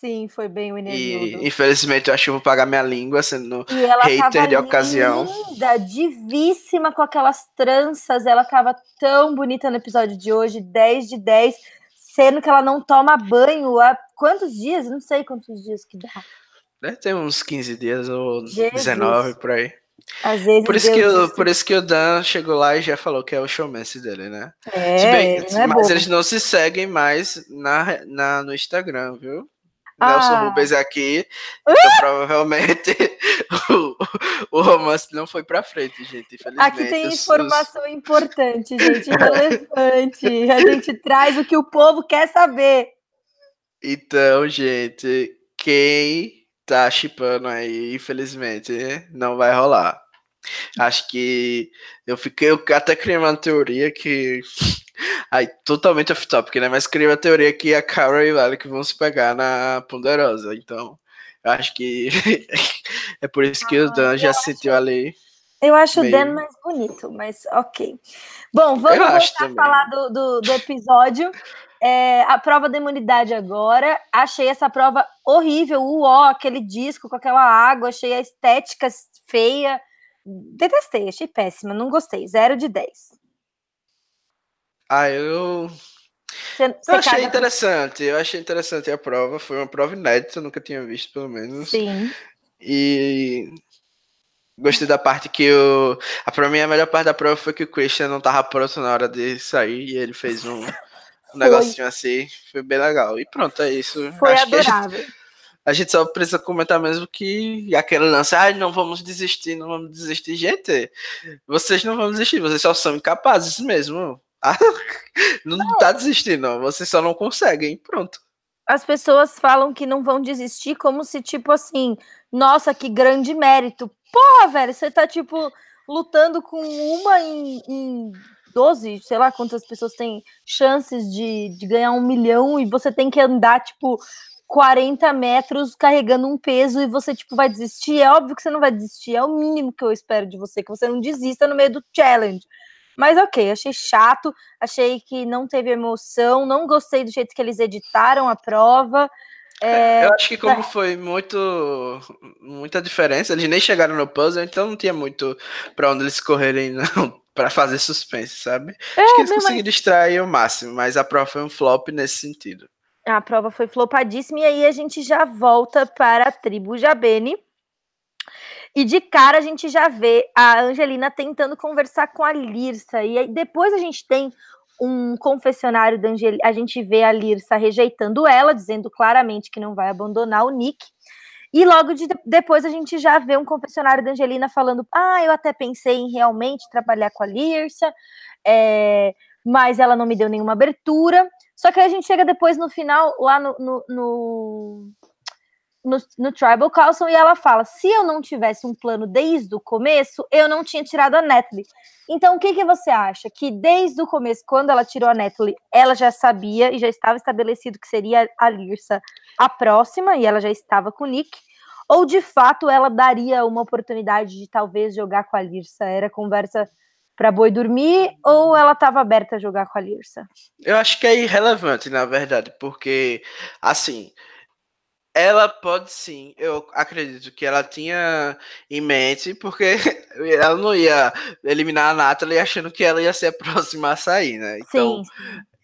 Sim, foi bem o Inesudo.
E infelizmente eu acho que vou pagar minha língua sendo hater de ocasião.
Linda, divíssima com aquelas tranças. Ela tava tão bonita no episódio de hoje, 10 de 10, sendo que ela não toma banho há quantos dias? Não sei quantos dias que dá.
Deve ter uns 15 dias ou Jesus. 19 por aí.
Às vezes
por isso, que o, por isso que o Dan chegou lá e já falou que é o showmance dele, né?
É, bem, é
mas
bobo.
eles não se seguem mais na, na, no Instagram, viu? Ah. Nelson Rubens aqui, então provavelmente o, o, romance não foi pra frente, gente.
Aqui tem informação os... importante, gente, relevante. A gente traz o que o povo quer saber.
Então, gente, quem tá chipando aí, infelizmente, não vai rolar. Acho que eu fiquei, eu até criei uma teoria que. Aí, totalmente off-topic, né? Mas criei uma teoria que a Carol e o Alec vão se pegar na Ponderosa. Então, acho que é por isso que ah, o Dan já se sentiu ali.
Eu acho meio... o Dan mais bonito, mas ok. Bom, vamos voltar a falar do, do, do episódio. É, a prova da imunidade agora. Achei essa prova horrível. O ó, aquele disco com aquela água. Achei a estética feia. Detestei, achei péssima. Não gostei. Zero de 10.
Ah, eu. Você, eu achei interessante. Eu achei interessante a prova. Foi uma prova inédita, eu nunca tinha visto, pelo menos.
Sim.
E Gostei da parte que o. A, pra mim, a melhor parte da prova foi que o Christian não tava pronto na hora de sair e ele fez um, um negocinho assim. Foi bem legal. E pronto, é isso.
Foi Acho adorável.
A gente, a gente, só precisa comentar mesmo que aquele lance, ah, não vamos desistir, não vamos desistir. Gente, vocês não vão desistir, vocês só são incapazes mesmo. não, não tá desistindo, não. vocês só não conseguem. Pronto
as pessoas falam que não vão desistir como se, tipo assim, nossa, que grande mérito. Porra, velho, você tá, tipo, lutando com uma em, em 12, sei lá quantas pessoas têm chances de, de ganhar um milhão e você tem que andar, tipo, 40 metros carregando um peso e você, tipo, vai desistir. É óbvio que você não vai desistir, é o mínimo que eu espero de você, que você não desista no meio do challenge. Mas ok, achei chato, achei que não teve emoção, não gostei do jeito que eles editaram a prova.
É, eu acho que como foi muito muita diferença, eles nem chegaram no puzzle, então não tinha muito para onde eles correrem para fazer suspense, sabe? É, acho que eles conseguiram mas... distrair o máximo, mas a prova foi um flop nesse sentido.
A prova foi flopadíssima e aí a gente já volta para a tribo Jabene. E de cara a gente já vê a Angelina tentando conversar com a Lirsa. E aí depois a gente tem um confessionário da Angelina, a gente vê a Lirsa rejeitando ela, dizendo claramente que não vai abandonar o Nick. E logo de, depois a gente já vê um confessionário da Angelina falando: Ah, eu até pensei em realmente trabalhar com a Lirsa, é, mas ela não me deu nenhuma abertura. Só que a gente chega depois no final, lá no, no no, no, Tribal Council e ela fala: se eu não tivesse um plano desde o começo, eu não tinha tirado a Natalie. Então, o que, que você acha? Que desde o começo, quando ela tirou a Natalie, ela já sabia e já estava estabelecido que seria a Lirsa a próxima, e ela já estava com o Nick? Ou de fato ela daria uma oportunidade de talvez jogar com a Lirsa? Era conversa para boi dormir ou ela estava aberta a jogar com a Lirsa?
Eu acho que é irrelevante, na verdade, porque assim ela pode sim, eu acredito que ela tinha em mente, porque ela não ia eliminar a Natalie achando que ela ia ser a próxima a sair, né? Então, sim.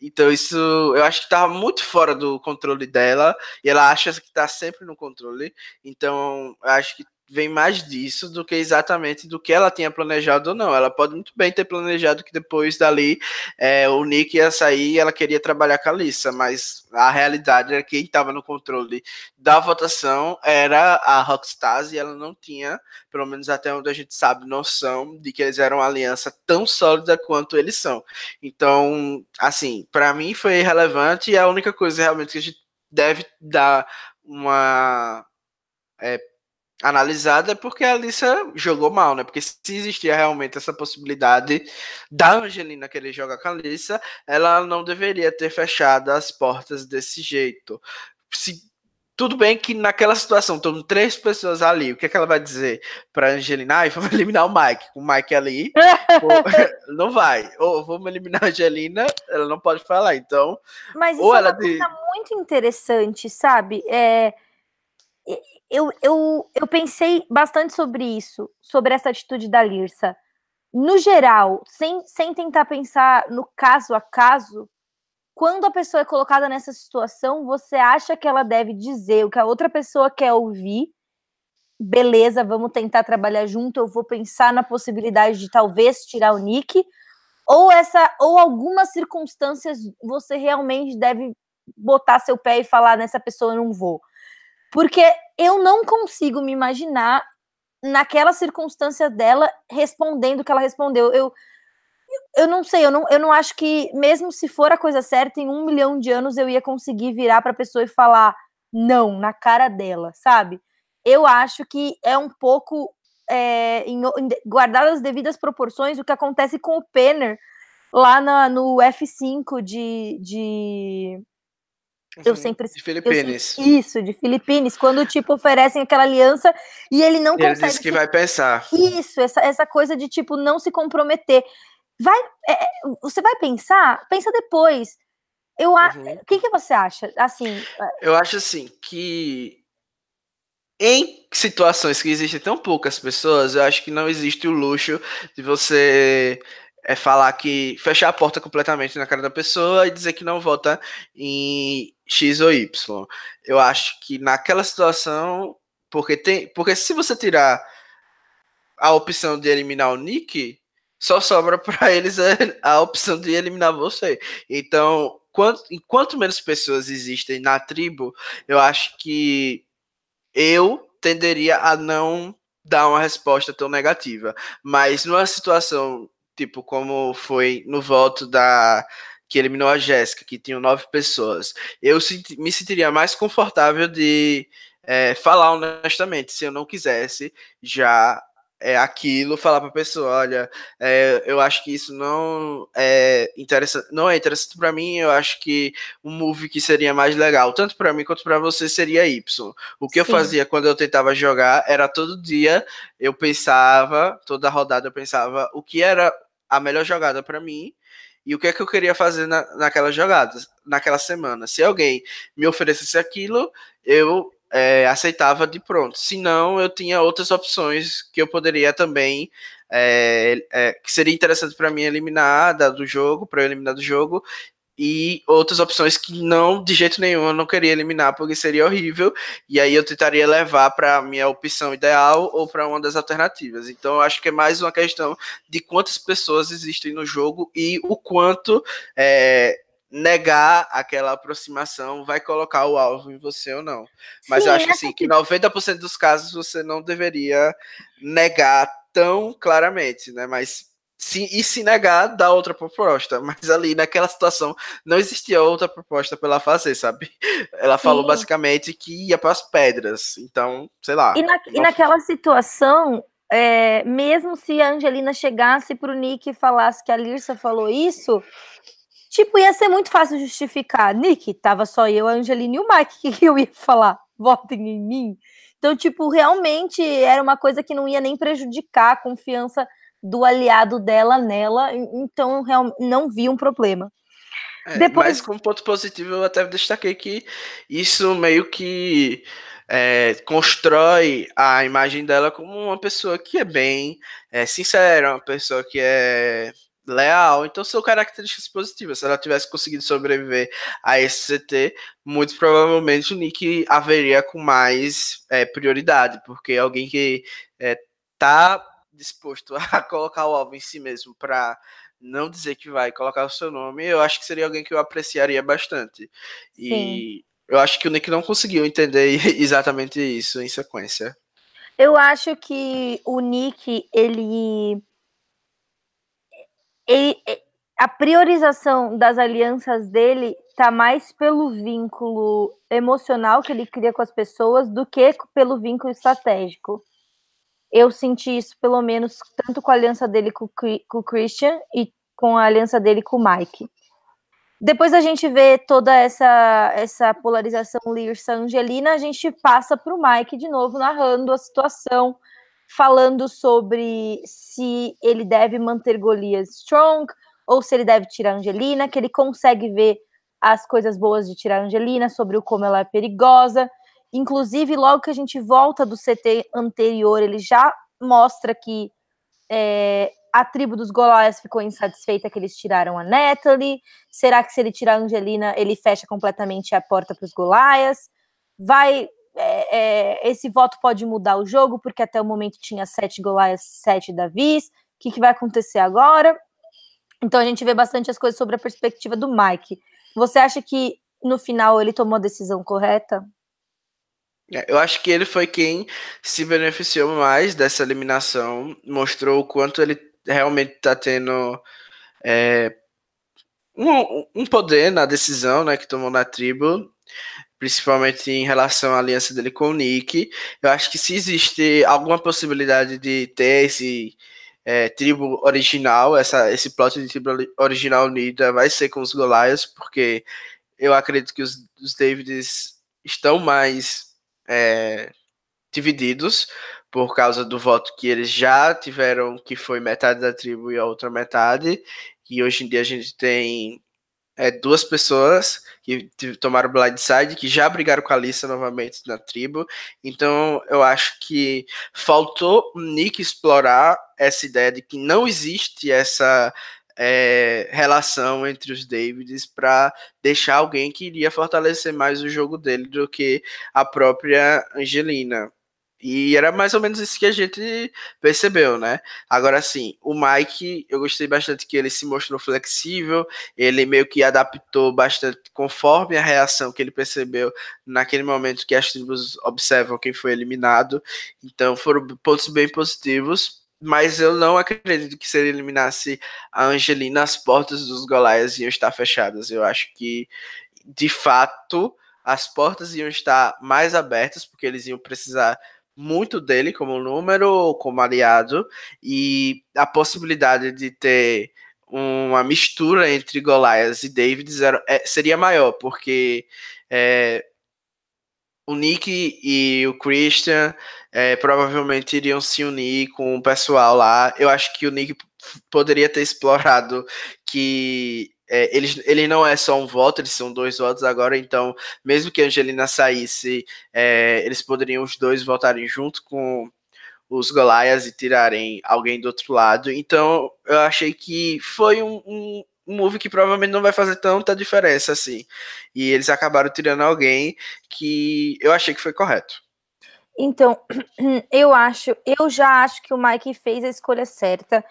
Então isso eu acho que estava muito fora do controle dela, e ela acha que está sempre no controle. Então, eu acho que vem mais disso do que exatamente do que ela tinha planejado ou não. Ela pode muito bem ter planejado que depois dali é, o Nick ia sair e ela queria trabalhar com a Lisa, mas a realidade era que quem estava no controle da votação era a Rockstars e ela não tinha, pelo menos até onde a gente sabe, noção de que eles eram uma aliança tão sólida quanto eles são. Então, assim, para mim foi irrelevante e a única coisa realmente que a gente deve dar uma é, analisada é porque a Alissa jogou mal, né? Porque se existia realmente essa possibilidade da Angelina querer jogar com a Alissa, ela não deveria ter fechado as portas desse jeito. Se, tudo bem que naquela situação estão três pessoas ali, o que, é que ela vai dizer para Angelina? Ai, vamos eliminar o Mike. Com o Mike ali, ou, não vai. Ou vamos eliminar a Angelina, ela não pode falar. Então,
mas isso é uma coisa muito interessante, sabe? É eu, eu, eu pensei bastante sobre isso, sobre essa atitude da Lirsa. No geral, sem, sem tentar pensar no caso a caso, quando a pessoa é colocada nessa situação, você acha que ela deve dizer o que a outra pessoa quer ouvir. Beleza, vamos tentar trabalhar junto. Eu vou pensar na possibilidade de talvez tirar o Nick. Ou essa, ou algumas circunstâncias você realmente deve botar seu pé e falar nessa pessoa eu não vou. Porque eu não consigo me imaginar naquela circunstância dela respondendo o que ela respondeu. Eu, eu não sei, eu não, eu não acho que, mesmo se for a coisa certa, em um milhão de anos eu ia conseguir virar para a pessoa e falar não na cara dela, sabe? Eu acho que é um pouco é, em, em, as devidas proporções o que acontece com o Penner lá na, no F5 de, de eu uhum. sempre.
De Filipinas.
isso, de Filipinas. Quando, tipo, oferecem aquela aliança e ele não e consegue. Ele
disse que se... vai pensar.
Isso, essa, essa coisa de, tipo, não se comprometer. Vai. É, é você vai pensar? Pensa depois. Eu uhum. O que, que você acha? Assim. É
eu acho assim que. Em situações que existem tão poucas pessoas, eu acho que não existe o luxo de você é falar que fechar a porta completamente na cara da pessoa e dizer que não vota em X ou Y. Eu acho que naquela situação, porque tem, porque se você tirar a opção de eliminar o Nick, só sobra para eles a, opção de eliminar você. Então, quanto, enquanto menos pessoas existem na tribo, eu acho que eu tenderia a não dar uma resposta tão negativa. Mas numa situação tipo, como foi no voto da que eliminou a Jéssica, que tinham nove pessoas, eu me sentiria mais confortável de é, falar honestamente, se eu não quisesse já é aquilo, falar para a pessoa, olha, é, eu acho que isso não é interessante, não é interessante para mim, eu acho que um move que seria mais legal, tanto para mim quanto para você seria Y. O que Sim. eu fazia quando eu tentava jogar era todo dia eu pensava, toda rodada eu pensava o que era a melhor jogada para mim e o que é que eu queria fazer na, naquela jogada, naquela semana. Se alguém me oferecesse aquilo, eu é, aceitava de pronto. Se não, eu tinha outras opções que eu poderia também. É, é, que seria interessante para mim eliminar da, do jogo, para eu eliminar do jogo, e outras opções que não, de jeito nenhum, eu não queria eliminar porque seria horrível, e aí eu tentaria levar para a minha opção ideal ou para uma das alternativas. Então eu acho que é mais uma questão de quantas pessoas existem no jogo e o quanto é, negar aquela aproximação vai colocar o alvo em você ou não. Mas Sim, eu acho assim, que 90% dos casos você não deveria negar tão claramente, né? Mas se, e se negar, dá outra proposta. Mas ali, naquela situação, não existia outra proposta para ela fazer, sabe? Ela Sim. falou basicamente que ia para as pedras. Então, sei lá.
E, na, e naquela situação, é, mesmo se a Angelina chegasse para o Nick e falasse que a Lirsa falou isso, tipo, ia ser muito fácil justificar. Nick, tava só eu, a Angelina e o Mike, que eu ia falar? Votem em mim. Então, tipo, realmente era uma coisa que não ia nem prejudicar a confiança do aliado dela nela, então não vi um problema.
É, Depois... Mas como ponto positivo, eu até destaquei que isso meio que é, constrói a imagem dela como uma pessoa que é bem é, sincera, uma pessoa que é leal. Então são características positivas. Se ela tivesse conseguido sobreviver a esse CT, muito provavelmente o Nick haveria com mais é, prioridade, porque alguém que é, tá disposto a colocar o alvo em si mesmo para não dizer que vai colocar o seu nome, eu acho que seria alguém que eu apreciaria bastante. E Sim. eu acho que o Nick não conseguiu entender exatamente isso em sequência.
Eu acho que o Nick, ele, ele a priorização das alianças dele tá mais pelo vínculo emocional que ele cria com as pessoas do que pelo vínculo estratégico. Eu senti isso, pelo menos, tanto com a aliança dele com, com o Christian e com a aliança dele com o Mike. Depois a gente vê toda essa, essa polarização Lirsa-Angelina, a gente passa para o Mike de novo, narrando a situação, falando sobre se ele deve manter Golias strong ou se ele deve tirar Angelina, que ele consegue ver as coisas boas de tirar Angelina, sobre o como ela é perigosa, Inclusive, logo que a gente volta do CT anterior, ele já mostra que é, a tribo dos Goliaths ficou insatisfeita que eles tiraram a Natalie. Será que se ele tirar a Angelina, ele fecha completamente a porta para os Goliaths? Vai. É, é, esse voto pode mudar o jogo, porque até o momento tinha sete Goliaths, sete Davis. O que, que vai acontecer agora? Então a gente vê bastante as coisas sobre a perspectiva do Mike. Você acha que no final ele tomou a decisão correta?
É, eu acho que ele foi quem se beneficiou mais dessa eliminação, mostrou o quanto ele realmente está tendo é, um, um, poder na decisão né, que tomou na tribo, principalmente em relação à aliança dele com o Nick. Eu acho que se existe alguma possibilidade de ter esse é, tribo original, essa, esse plot de tribo original unida, vai ser com os Goliaths, porque eu acredito que os, os Davids estão mais é, divididos por causa do voto que eles já tiveram, que foi metade da tribo e a outra metade. E hoje em dia a gente tem é, duas pessoas que tomaram blindside, que já brigaram com a Lisa novamente na tribo. Então eu acho que faltou o Nick explorar essa ideia de que não existe essa é, relação entre os Davids para deixar alguém que iria fortalecer mais o jogo dele do que a própria Angelina. E era mais ou menos isso que a gente percebeu, né? Agora sim, o Mike, eu gostei bastante que ele se mostrou flexível, ele meio que adaptou bastante conforme a reação que ele percebeu naquele momento que as tribos observam quem foi eliminado. Então foram pontos bem positivos mas eu não acredito que se ele eliminasse a Angelina, as portas dos Goliaths iam estar fechadas. Eu acho que, de fato, as portas iam estar mais abertas, porque eles iam precisar muito dele como número, como aliado, e a possibilidade de ter uma mistura entre Goliaths e Davids era, é, seria maior, porque é, o Nick e o Christian é, provavelmente iriam se unir com o pessoal lá. Eu acho que o Nick poderia ter explorado que é, ele, ele não é só um voto, eles são dois votos agora, então, mesmo que a Angelina saísse, é, eles poderiam os dois votarem junto com os Golaias e tirarem alguém do outro lado. Então, eu achei que foi um, um, um move que provavelmente não vai fazer tanta diferença assim. E eles acabaram tirando alguém que eu achei que foi correto.
Então, eu acho, eu já acho que o Mike fez a escolha certa.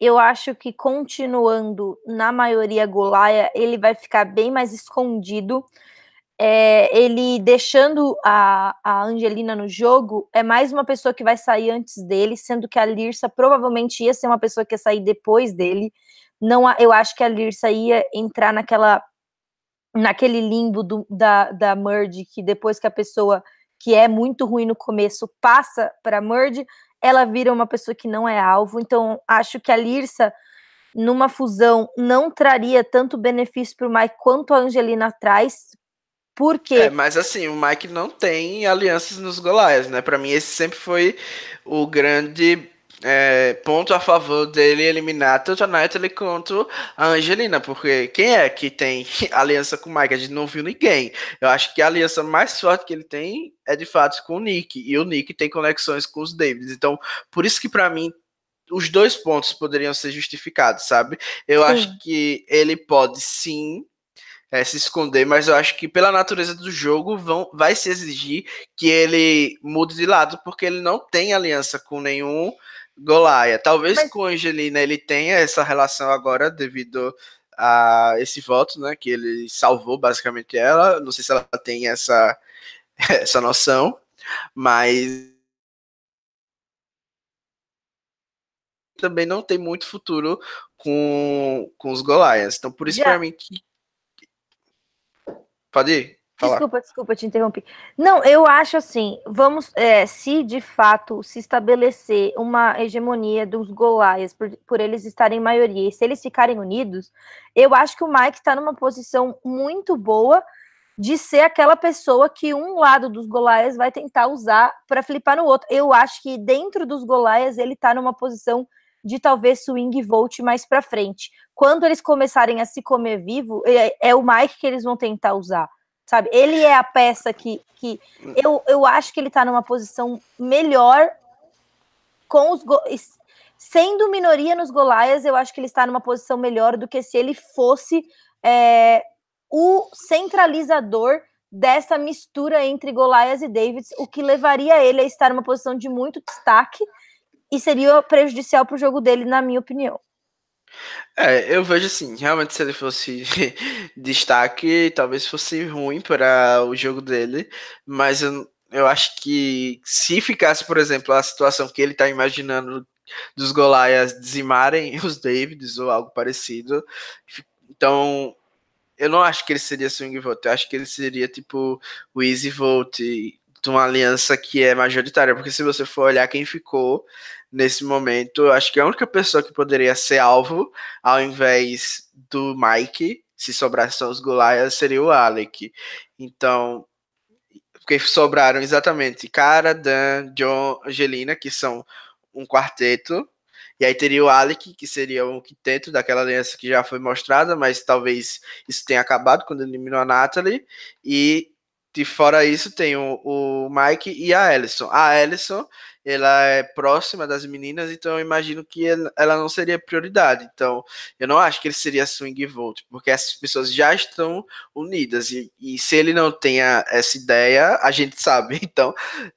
Eu acho que continuando na maioria Golaia, ele vai ficar bem mais escondido. É, ele deixando a, a Angelina no jogo, é mais uma pessoa que vai sair antes dele, sendo que a Lirsa provavelmente ia ser uma pessoa que ia sair depois dele. Não, eu acho que a Lirsa ia entrar naquela naquele limbo do, da, da Merge, que depois que a pessoa que é muito ruim no começo passa para Merge, ela vira uma pessoa que não é alvo. Então, acho que a Lirsa, numa fusão, não traria tanto benefício para o Mike quanto a Angelina traz. Por quê? É,
mas assim, o Mike não tem alianças nos Golaias, né? Para mim, esse sempre foi o grande é, ponto a favor dele eliminar tanto a Natalie quanto a Angelina, porque quem é que tem aliança com o Mike? A gente não viu ninguém. Eu acho que a aliança mais forte que ele tem é de fato com o Nick, e o Nick tem conexões com os Davids. Então, por isso que para mim os dois pontos poderiam ser justificados, sabe? Eu sim. acho que ele pode sim é, se esconder, mas eu acho que pela natureza do jogo vão, vai se exigir que ele mude de lado, porque ele não tem aliança com nenhum Golaia. Talvez Mas... com Angelina ele tenha essa relação agora devido a esse voto, né? Que ele salvou basicamente ela. Não sei se ela tem essa, essa noção, mas também não tem muito futuro com, com os Golaias. Então, por isso, yeah. para mim, que. Pode ir?
Desculpa, desculpa, te interrompi. Não, eu acho assim, vamos, é, se de fato se estabelecer uma hegemonia dos Golaias, por, por eles estarem em maioria, e se eles ficarem unidos, eu acho que o Mike está numa posição muito boa de ser aquela pessoa que um lado dos Golaias vai tentar usar para flipar no outro. Eu acho que dentro dos Golaias ele está numa posição de talvez swing vote mais para frente. Quando eles começarem a se comer vivo, é, é o Mike que eles vão tentar usar sabe? Ele é a peça que, que eu, eu acho que ele tá numa posição melhor com os sendo minoria nos Golaias, eu acho que ele está numa posição melhor do que se ele fosse é, o centralizador dessa mistura entre Golaias e Davids, o que levaria ele a estar numa posição de muito destaque e seria prejudicial para o jogo dele, na minha opinião.
É, eu vejo assim, realmente se ele fosse destaque, talvez fosse ruim para o jogo dele, mas eu, eu acho que se ficasse, por exemplo, a situação que ele está imaginando dos Golaias dizimarem os Davids ou algo parecido, então eu não acho que ele seria swing vote, eu acho que ele seria tipo o easy vote de uma aliança que é majoritária, porque se você for olhar quem ficou nesse momento, acho que a única pessoa que poderia ser alvo, ao invés do Mike, se sobrasse só os Goliaths, seria o Alec. Então, porque sobraram exatamente Cara, Dan, John, Angelina, que são um quarteto, e aí teria o Alec, que seria um quinteto daquela aliança que já foi mostrada, mas talvez isso tenha acabado quando eliminou a Natalie. E de fora isso tem o, o Mike e a Ellison. A Ellison ela é próxima das meninas, então eu imagino que ela não seria prioridade. Então, eu não acho que ele seria swing vote, porque essas pessoas já estão unidas, e, e se ele não tem essa ideia, a gente sabe. Então,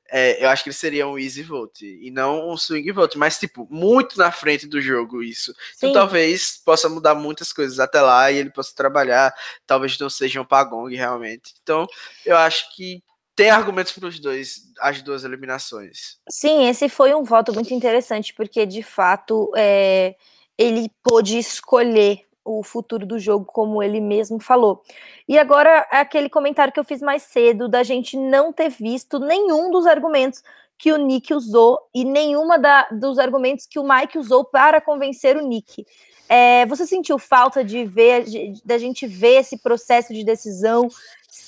é, eu acho que ele seria um easy vote, e não um swing vote, mas, tipo, muito na frente do jogo isso. Então, Sim. Então, talvez possa mudar muitas coisas até lá, e ele possa trabalhar, talvez não seja um pagong realmente. Então, eu acho que tem argumentos para os dois, as duas eliminações.
Sim, esse foi um voto muito interessante, porque de fato é, ele pôde escolher o futuro do jogo, como ele mesmo falou. E agora, aquele comentário que eu fiz mais cedo, da gente não ter visto nenhum dos argumentos que o Nick usou e nenhuma da, dos argumentos que o Mike usou para convencer o Nick. É, você sentiu falta de ver, da gente ver esse processo de decisão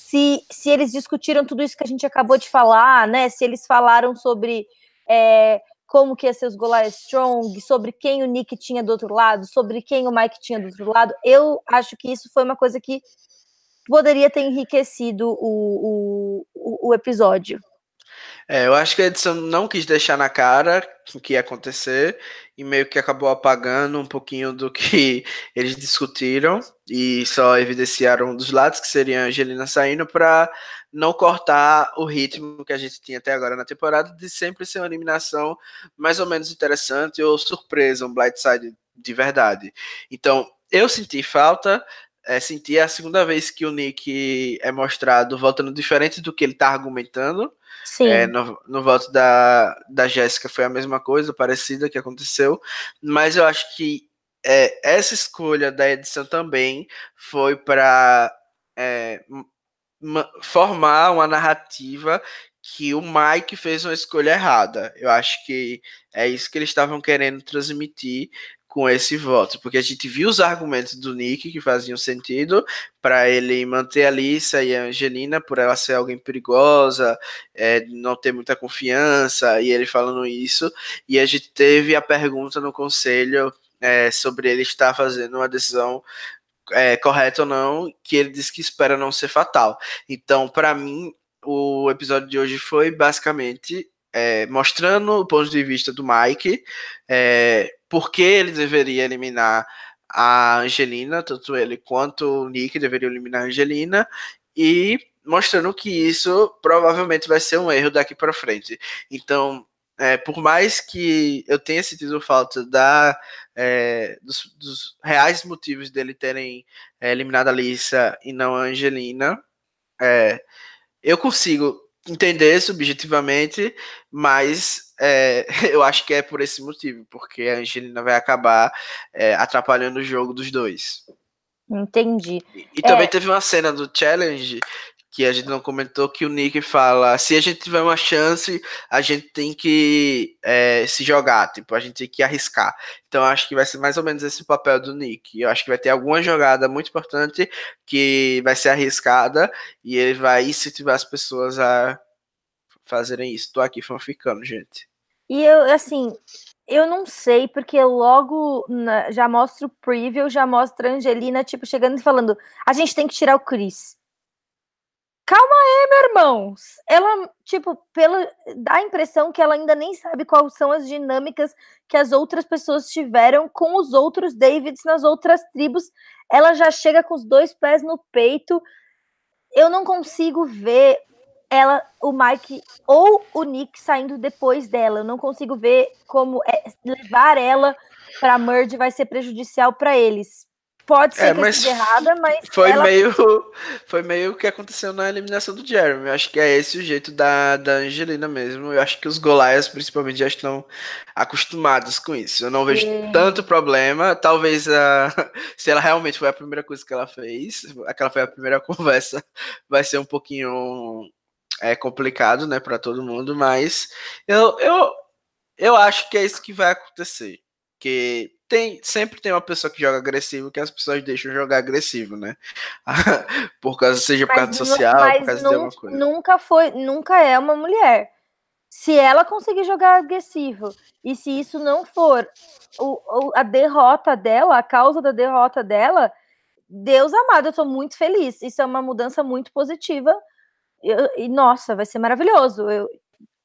se, se eles discutiram tudo isso que a gente acabou de falar, né? Se eles falaram sobre é, como que ia ser os Goliath Strong, sobre quem o Nick tinha do outro lado, sobre quem o Mike tinha do outro lado. Eu acho que isso foi uma coisa que poderia ter enriquecido o, o, o episódio.
É, eu acho que a edição não quis deixar na cara o que ia acontecer e meio que acabou apagando um pouquinho do que eles discutiram e só evidenciaram dos lados que seria a Angelina saindo para não cortar o ritmo que a gente tinha até agora na temporada de sempre ser uma eliminação mais ou menos interessante ou surpresa, um blindside de verdade. Então, eu senti falta, é, senti a segunda vez que o Nick é mostrado voltando diferente do que ele está argumentando.
Sim.
É, no, no voto da, da Jéssica foi a mesma coisa, parecida que aconteceu, mas eu acho que é, essa escolha da edição também foi para é, formar uma narrativa que o Mike fez uma escolha errada. Eu acho que é isso que eles estavam querendo transmitir com esse voto, porque a gente viu os argumentos do Nick que faziam sentido para ele manter a Lisa e a Angelina por ela ser alguém perigosa, é, não ter muita confiança, e ele falando isso, e a gente teve a pergunta no conselho é, sobre ele estar fazendo uma decisão é, correta ou não, que ele disse que espera não ser fatal. Então, para mim, o episódio de hoje foi basicamente é, mostrando o ponto de vista do Mike, é, por que ele deveria eliminar a Angelina, tanto ele quanto o Nick deveriam eliminar a Angelina, e mostrando que isso provavelmente vai ser um erro daqui para frente. Então, é, por mais que eu tenha sentido falta da, é, dos, dos, reais motivos dele terem é, eliminado a Lisa e não a Angelina, é, eu consigo entender subjetivamente, mas é, eu acho que é por esse motivo, porque a Angelina vai acabar é, atrapalhando o jogo dos dois.
Entendi.
E, e também é. teve uma cena do challenge que a gente não comentou que o Nick fala: se a gente tiver uma chance, a gente tem que é, se jogar, tipo, a gente tem que arriscar. Então acho que vai ser mais ou menos esse papel do Nick. Eu acho que vai ter alguma jogada muito importante que vai ser arriscada e ele vai incentivar as pessoas a fazerem isso. Tô aqui fanficando, gente.
E eu, assim, eu não sei, porque logo na, já mostra o preview, já mostra a Angelina, tipo, chegando e falando: a gente tem que tirar o Chris. Calma aí, meu irmão. Ela, tipo, pela, dá a impressão que ela ainda nem sabe quais são as dinâmicas que as outras pessoas tiveram com os outros Davids nas outras tribos. Ela já chega com os dois pés no peito. Eu não consigo ver ela, o Mike ou o Nick saindo depois dela. Eu não consigo ver como é, levar ela para merge vai ser prejudicial para eles. Pode ser é, que esteja errada, mas.
Foi ela... meio. Foi meio o que aconteceu na eliminação do Jeremy. Eu acho que é esse o jeito da, da Angelina mesmo. Eu acho que os Goliaths, principalmente, já estão acostumados com isso. Eu não vejo é. tanto problema. Talvez a, se ela realmente foi a primeira coisa que ela fez, aquela foi a primeira conversa, vai ser um pouquinho é, complicado, né, para todo mundo. Mas eu, eu, eu acho que é isso que vai acontecer. Que tem, sempre tem uma pessoa que joga agressivo que as pessoas deixam jogar agressivo, né? por causa, seja por causa social, por causa
de
alguma coisa.
Nunca foi, nunca é uma mulher. Se ela conseguir jogar agressivo e se isso não for o, o, a derrota dela, a causa da derrota dela, Deus amado, eu tô muito feliz. Isso é uma mudança muito positiva. Eu, e nossa, vai ser maravilhoso. Eu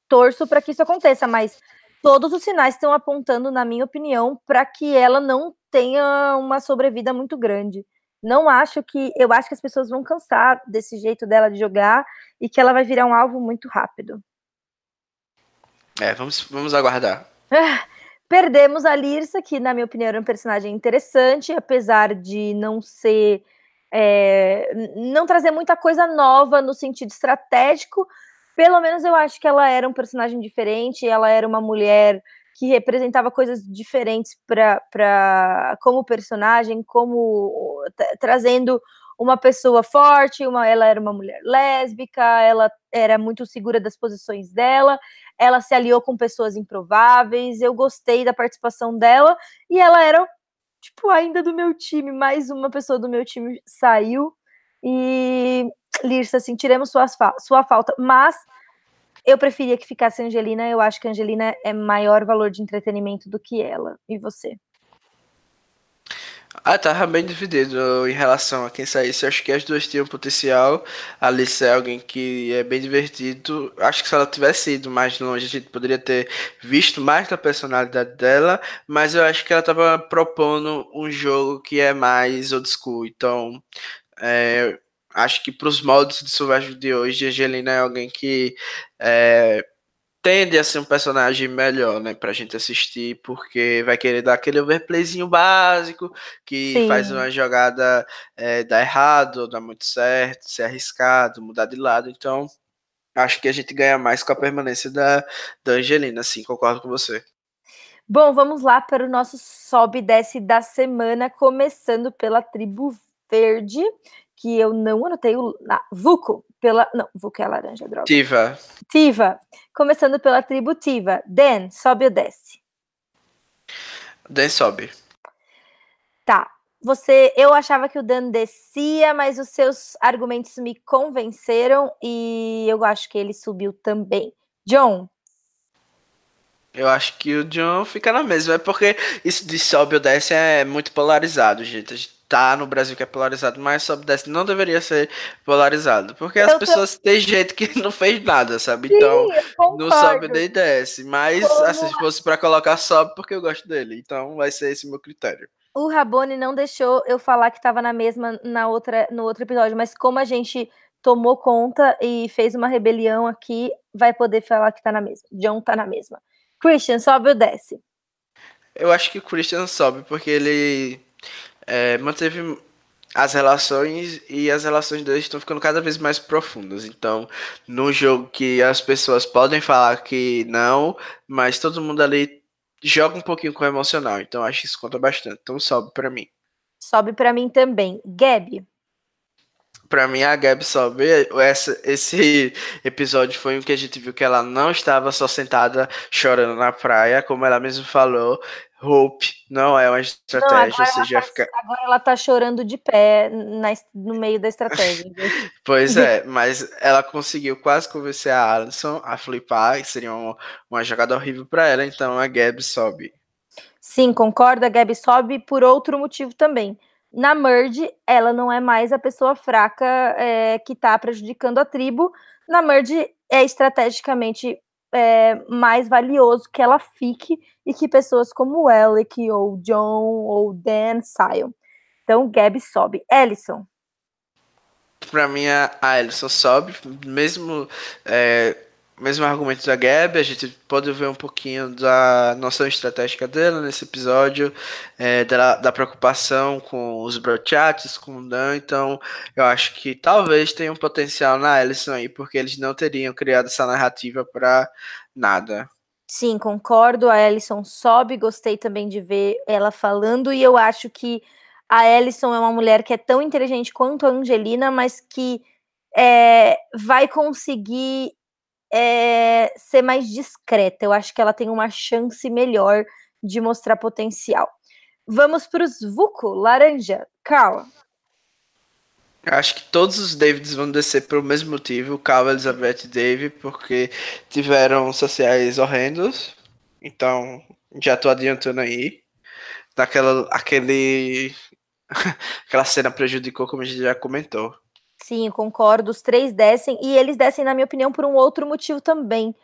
torço para que isso aconteça, mas todos os sinais estão apontando, na minha opinião, para que ela não tenha uma sobrevida muito grande. Não acho que. Eu acho que as pessoas vão cansar desse jeito dela de jogar e que ela vai virar um alvo muito rápido.
É, vamos, vamos aguardar.
perdemos a Lirsa, que, na minha opinião, era um personagem interessante, apesar de não ser. É, não trazer muita coisa nova no sentido estratégico, pelo menos eu acho que ela era um personagem diferente, ela era uma mulher que representava coisas diferentes para como personagem, como trazendo uma pessoa forte, uma, ela era uma mulher lésbica, ela era muito segura das posições dela, ela se aliou com pessoas improváveis, eu gostei da participação dela, e ela era, tipo, ainda do meu time, mais uma pessoa do meu time saiu, e Lirsa, assim, tiremos sua, sua falta. Mas Eu preferia que ficasse Angelina, eu acho que Angelina é maior valor de entretenimento do que ela. E você?
Ah, tava bem dividido em relação a quem saísse. Acho que as duas tinham potencial. A Alice é alguém que é bem divertido. Acho que se ela tivesse ido mais longe, a gente poderia ter visto mais da personalidade dela. Mas eu acho que ela tava propondo um jogo que é mais old school. Então, é, acho que para os moldes de Survival de hoje, a Angelina é alguém que é, tende a ser um personagem melhor, né, pra gente assistir, porque vai querer dar aquele overplayzinho básico, que Sim. faz uma jogada é, dar errado, dar muito certo, ser arriscado, mudar de lado, então acho que a gente ganha mais com a permanência da, da Angelina, sim, concordo com você.
Bom, vamos lá para o nosso sobe e desce da semana, começando pela tribo verde, que eu não anotei o. Ah, Vuco, pela. Não, Vuco é laranja, droga.
Tiva.
Tiva. Começando pela tribo Tiva. Dan, sobe ou desce?
Dan sobe.
Tá. Você, eu achava que o Dan descia, mas os seus argumentos me convenceram e eu acho que ele subiu também. John.
Eu acho que o John fica na mesma, é porque isso de sobe ou desce é muito polarizado, gente. A gente tá no Brasil que é polarizado, mas sobe desce não deveria ser polarizado. Porque as eu pessoas tô... têm gente que não fez nada, sabe? Sim, então, não sobe nem desce. Mas Como... assim, se fosse para colocar, sobe porque eu gosto dele. Então vai ser esse meu critério.
O Rabone não deixou eu falar que estava na mesma na outra, no outro episódio, mas como a gente tomou conta e fez uma rebelião aqui, vai poder falar que tá na mesma. John tá na mesma. Christian, sobe ou desce?
Eu acho que o Christian sobe, porque ele é, manteve as relações e as relações deles estão ficando cada vez mais profundas. Então, no jogo que as pessoas podem falar que não, mas todo mundo ali joga um pouquinho com o emocional. Então, acho que isso conta bastante. Então, sobe para mim.
Sobe para mim também. Gabi.
Para mim, a Gabi sobe. Essa, esse episódio foi um que a gente viu que ela não estava só sentada chorando na praia, como ela mesma falou. Hope não é uma estratégia, não,
você já tá, fica... agora ela tá chorando de pé na, no meio da estratégia.
pois é, mas ela conseguiu quase convencer a Alison a flipar, que seria uma, uma jogada horrível para ela, então a Gabi sobe.
Sim, concordo, a Gabi sobe por outro motivo também. Na Merge, ela não é mais a pessoa fraca é, que tá prejudicando a tribo. Na Merge, é estrategicamente é, mais valioso que ela fique e que pessoas como Alec, ou John, ou Dan saiam. Então, Gabi sobe. Ellison.
Para mim, a Ellison sobe, mesmo é, mesmo argumento da Gabi, a gente pode ver um pouquinho da noção estratégica dela nesse episódio, é, da, da, preocupação com os broadchats, com o Dan, então eu acho que talvez tenha um potencial na Ellison aí, porque eles não teriam criado essa narrativa para nada.
Sim, concordo, a Ellison sobe, gostei também de ver ela falando, e eu acho que a Ellison é uma mulher que é tão inteligente quanto a Angelina, mas que é, vai conseguir é, ser mais discreta. Eu acho que ela tem uma chance melhor de mostrar potencial. Vamos para os Vuco, laranja. Carl.
Acho que todos os Davids vão descer pelo mesmo motivo, Cal, Elizabeth e Dave, porque tiveram sociais horrendos. Então, já tô adiantando aí. Daquela, aquele, aquela cena prejudicou, como a gente já comentou.
Sim, concordo. Os três descem, e eles descem, na minha opinião, por um outro motivo também.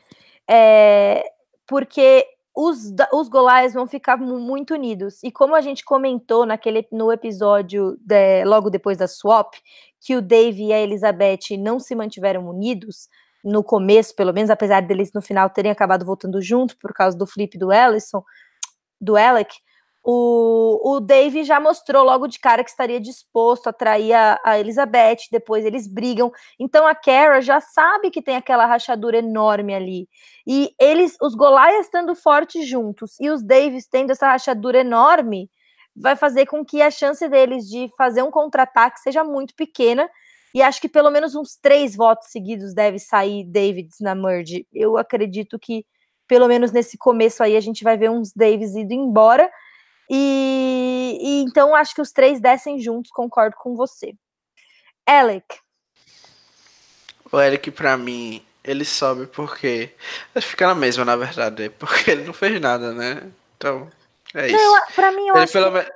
É, porque os, os Golais vão ficar muito unidos. E como a gente comentou naquele, no episódio de, logo depois da swap, que o Dave e a Elizabeth não se mantiveram unidos, no começo, pelo menos, apesar deles no final terem acabado voltando junto por causa do flip do Ellison, do Alec, o, o Dave já mostrou logo de cara que estaria disposto a trair a, a Elizabeth, depois eles brigam. Então a Kara já sabe que tem aquela rachadura enorme ali. E eles, os Goliaths estando fortes juntos e os Daves tendo essa rachadura enorme, vai fazer com que a chance deles de fazer um contra-ataque seja muito pequena. E acho que pelo menos uns três votos seguidos deve sair Davids na merge. Eu acredito que, pelo menos nesse começo aí, a gente vai ver uns Davis indo embora e, e, então acho que os três descem juntos, concordo com você. Alec.
O Alec, para mim, ele sobe porque. Ele fica na mesma, na verdade. Porque ele não fez nada, né? Então, é isso. Não,
pra mim, eu
ele
acho pelo que...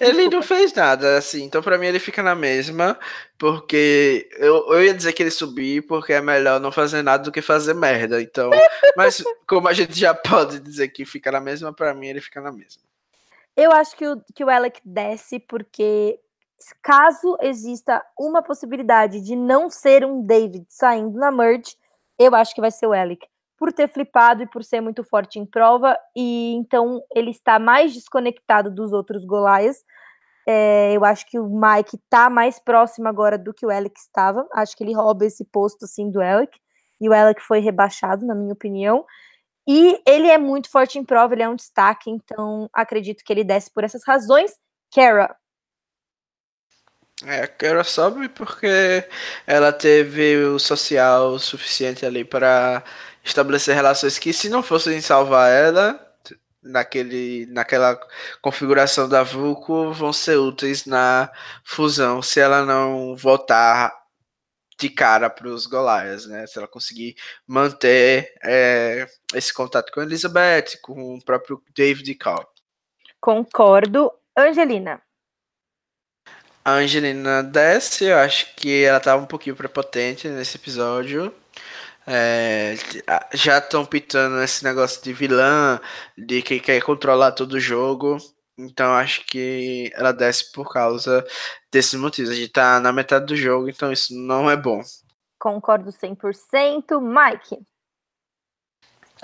Ele não fez nada, assim, então pra mim ele fica na mesma, porque eu, eu ia dizer que ele subir porque é melhor não fazer nada do que fazer merda, então, mas como a gente já pode dizer que fica na mesma, pra mim ele fica na mesma.
Eu acho que o, que o Alec desce porque caso exista uma possibilidade de não ser um David saindo na merge, eu acho que vai ser o Alec. Por ter flipado e por ser muito forte em prova, e então ele está mais desconectado dos outros Golias. É, eu acho que o Mike está mais próximo agora do que o Alec estava. Acho que ele rouba esse posto assim do Alec. E o Alec foi rebaixado, na minha opinião. E ele é muito forte em prova, ele é um destaque, então acredito que ele desce por essas razões. Kara,
é, a Kara sobe porque ela teve o social suficiente ali para estabelecer relações que, se não fossem salvar ela, naquele, naquela configuração da Vulco, vão ser úteis na fusão, se ela não voltar de cara para os Golias, né? Se ela conseguir manter é, esse contato com a Elizabeth, com o próprio David Call.
Concordo. Angelina.
A Angelina desce, eu acho que ela tava um pouquinho prepotente nesse episódio. É, já estão pitando esse negócio de vilã, de que quer controlar todo o jogo. Então acho que ela desce por causa desses motivos. A gente tá na metade do jogo, então isso não é bom.
Concordo 100%. Mike?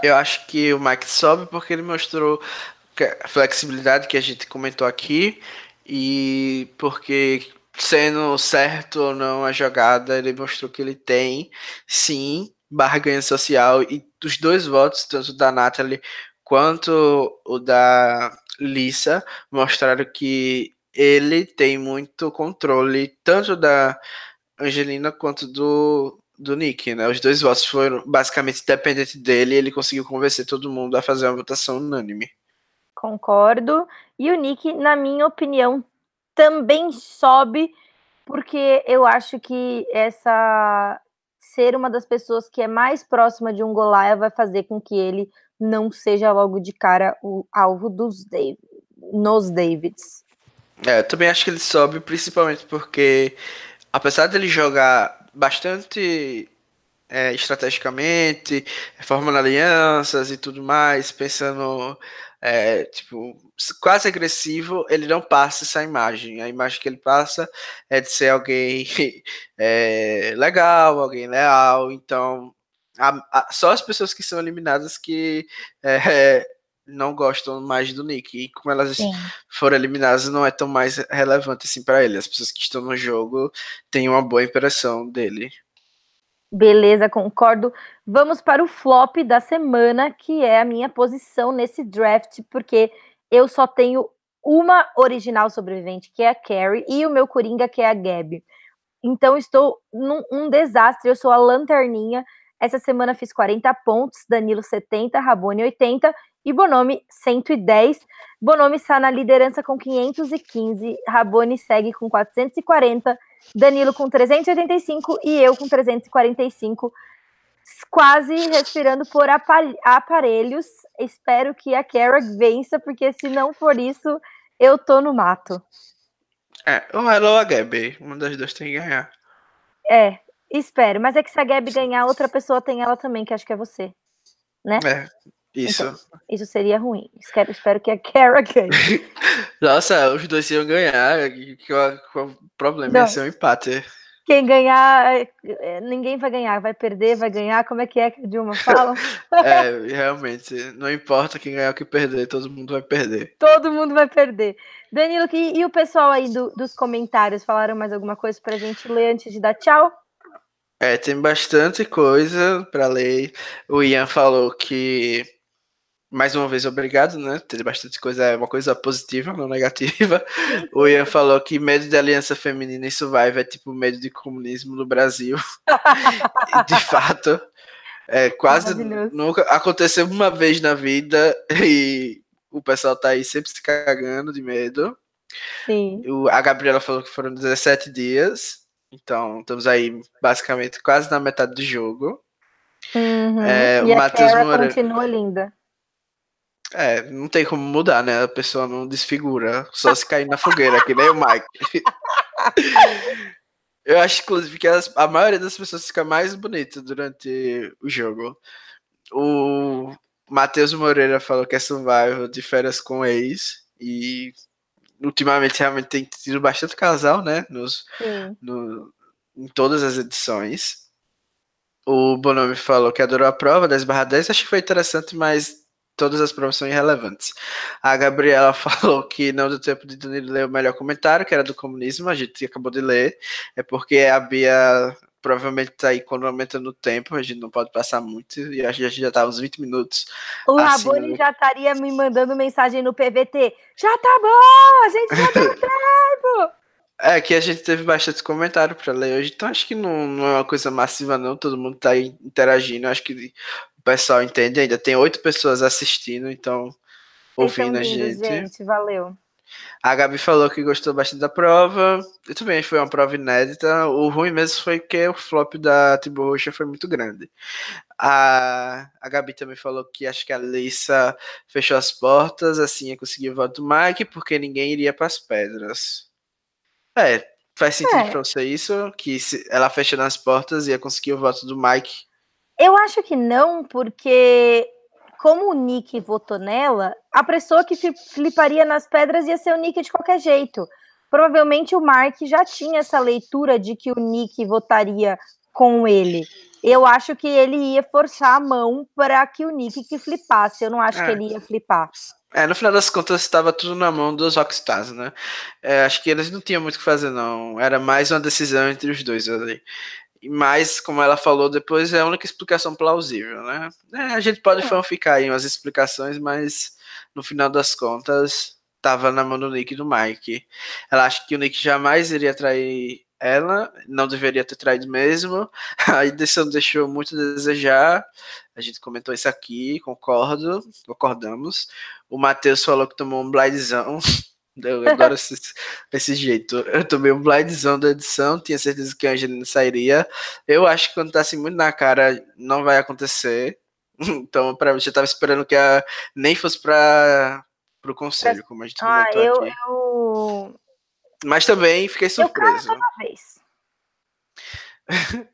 Eu acho que o Mike sobe porque ele mostrou a flexibilidade que a gente comentou aqui e porque sendo certo ou não a jogada, ele mostrou que ele tem sim barganha social e os dois votos, tanto da Natalie quanto o da Lisa, mostraram que ele tem muito controle tanto da Angelina quanto do, do Nick, né? Os dois votos foram basicamente dependentes dele e ele conseguiu convencer todo mundo a fazer uma votação unânime.
Concordo. E o Nick, na minha opinião, também sobe, porque eu acho que essa ser uma das pessoas que é mais próxima de um Goliath vai fazer com que ele não seja logo de cara o alvo dos David, nos Davids.
É, eu também acho que ele sobe, principalmente porque, apesar dele jogar bastante é, estrategicamente, formando alianças e tudo mais, pensando é, tipo, quase agressivo, ele não passa essa imagem. A imagem que ele passa é de ser alguém é, legal, alguém leal. Então, a, a, só as pessoas que são eliminadas que é, não gostam mais do Nick. E como elas Sim. foram eliminadas, não é tão mais relevante assim para ele. As pessoas que estão no jogo têm uma boa impressão dele.
Beleza, concordo. Vamos para o flop da semana, que é a minha posição nesse draft, porque eu só tenho uma original sobrevivente, que é a Carrie, e o meu Coringa, que é a Gabi. Então, estou num um desastre. Eu sou a lanterninha. Essa semana fiz 40 pontos, Danilo 70, Rabone 80 e Bonomi 110. Bonomi está na liderança com 515, Rabone segue com 440 Danilo com 385 e eu com 345, quase respirando por aparelhos. Espero que a Kara vença, porque se não for isso, eu tô no mato.
É, ou ela ou a Gabi, uma das duas tem que ganhar.
É, espero. Mas é que se a Gabi ganhar, outra pessoa tem ela também, que acho que é você. Né?
É, isso. Então,
isso seria ruim. Espero, espero que a Kara ganhe.
Nossa, os dois iam ganhar. O problema Não. ia ser um empate.
Quem ganhar, é, é, ninguém vai ganhar, vai perder, vai ganhar. Como é que é que a Dilma fala?
é, realmente, não importa quem ganhar ou quem perder, todo mundo vai perder.
Todo mundo vai perder. Danilo, e, e o pessoal aí do, dos comentários falaram mais alguma coisa pra gente ler antes de dar tchau?
É, tem bastante coisa para ler. O Ian falou que mais uma vez, obrigado, né? Ter bastante coisa, é uma coisa positiva, não negativa. O Ian falou que medo de aliança feminina em Survive é tipo medo de comunismo no Brasil. de fato, é quase nunca aconteceu uma vez na vida e o pessoal tá aí sempre se cagando de medo.
Sim.
O, a Gabriela falou que foram 17 dias. Então, estamos aí basicamente quase na metade do jogo.
Uhum. É, e o Matheus Moreira continua linda.
É, não tem como mudar, né? A pessoa não desfigura, só se cair na fogueira, que nem o Mike. Eu acho, inclusive, que as, a maioria das pessoas fica mais bonita durante o jogo. O Matheus Moreira falou que é survival de férias com ex. E ultimamente realmente tem tido bastante casal, né? Nos, no, em todas as edições. O Bonomi falou que adorou a prova 10 barra 10. Acho que foi interessante, mas todas as provas são irrelevantes. A Gabriela falou que não deu tempo de Danilo ler o melhor comentário, que era do comunismo, a gente acabou de ler. É porque a Bia provavelmente tá aí quando aumenta no tempo, a gente não pode passar muito, e a gente já tá uns 20 minutos.
O assim, Rabone no... já estaria me mandando mensagem no PVT. Já tá bom, a gente já deu tempo!
É, que a gente teve bastante comentário para ler hoje, então acho que não, não, é uma coisa massiva, não. Todo mundo tá interagindo. Acho que o pessoal entende ainda. Tem oito pessoas assistindo, então ouvindo a gente. gente.
Valeu.
A Gabi falou que gostou bastante da prova. E também foi uma prova inédita. O ruim mesmo foi que o flop da Tibo Roxa foi muito grande. A, a Gabi também falou que acho que a Lissa fechou as portas, assim ia conseguir o voto do Mike, porque ninguém iria para as pedras. É, faz sentido é. pra você isso? Que ela fechando as portas ia conseguir o voto do Mike?
Eu acho que não, porque como o Nick votou nela, a pessoa que fliparia nas pedras ia ser o Nick de qualquer jeito. Provavelmente o Mark já tinha essa leitura de que o Nick votaria com ele. Eu acho que ele ia forçar a mão para que o Nick que flipasse. Eu não acho é. que ele ia flipar.
É, no final das contas estava tudo na mão dos Rockstars, né? É, acho que eles não tinham muito o que fazer, não. Era mais uma decisão entre os dois ali mas, como ela falou depois, é a única explicação plausível, né? É, a gente pode é. fanficar aí umas explicações, mas no final das contas, tava na mão do Nick e do Mike. Ela acha que o Nick jamais iria trair ela, não deveria ter traído mesmo. A edição deixou muito a desejar. A gente comentou isso aqui, concordo, concordamos. O Matheus falou que tomou um blindzão. Eu adoro esse, esse jeito. Eu tomei um blindzão da edição, tinha certeza que a Angelina sairia. Eu acho que quando tá assim muito na cara, não vai acontecer. Então, para você tava esperando que a nem fosse para o conselho, como a gente
ah, comentou eu, aqui. Eu...
Mas também fiquei surpreso. Eu
vez.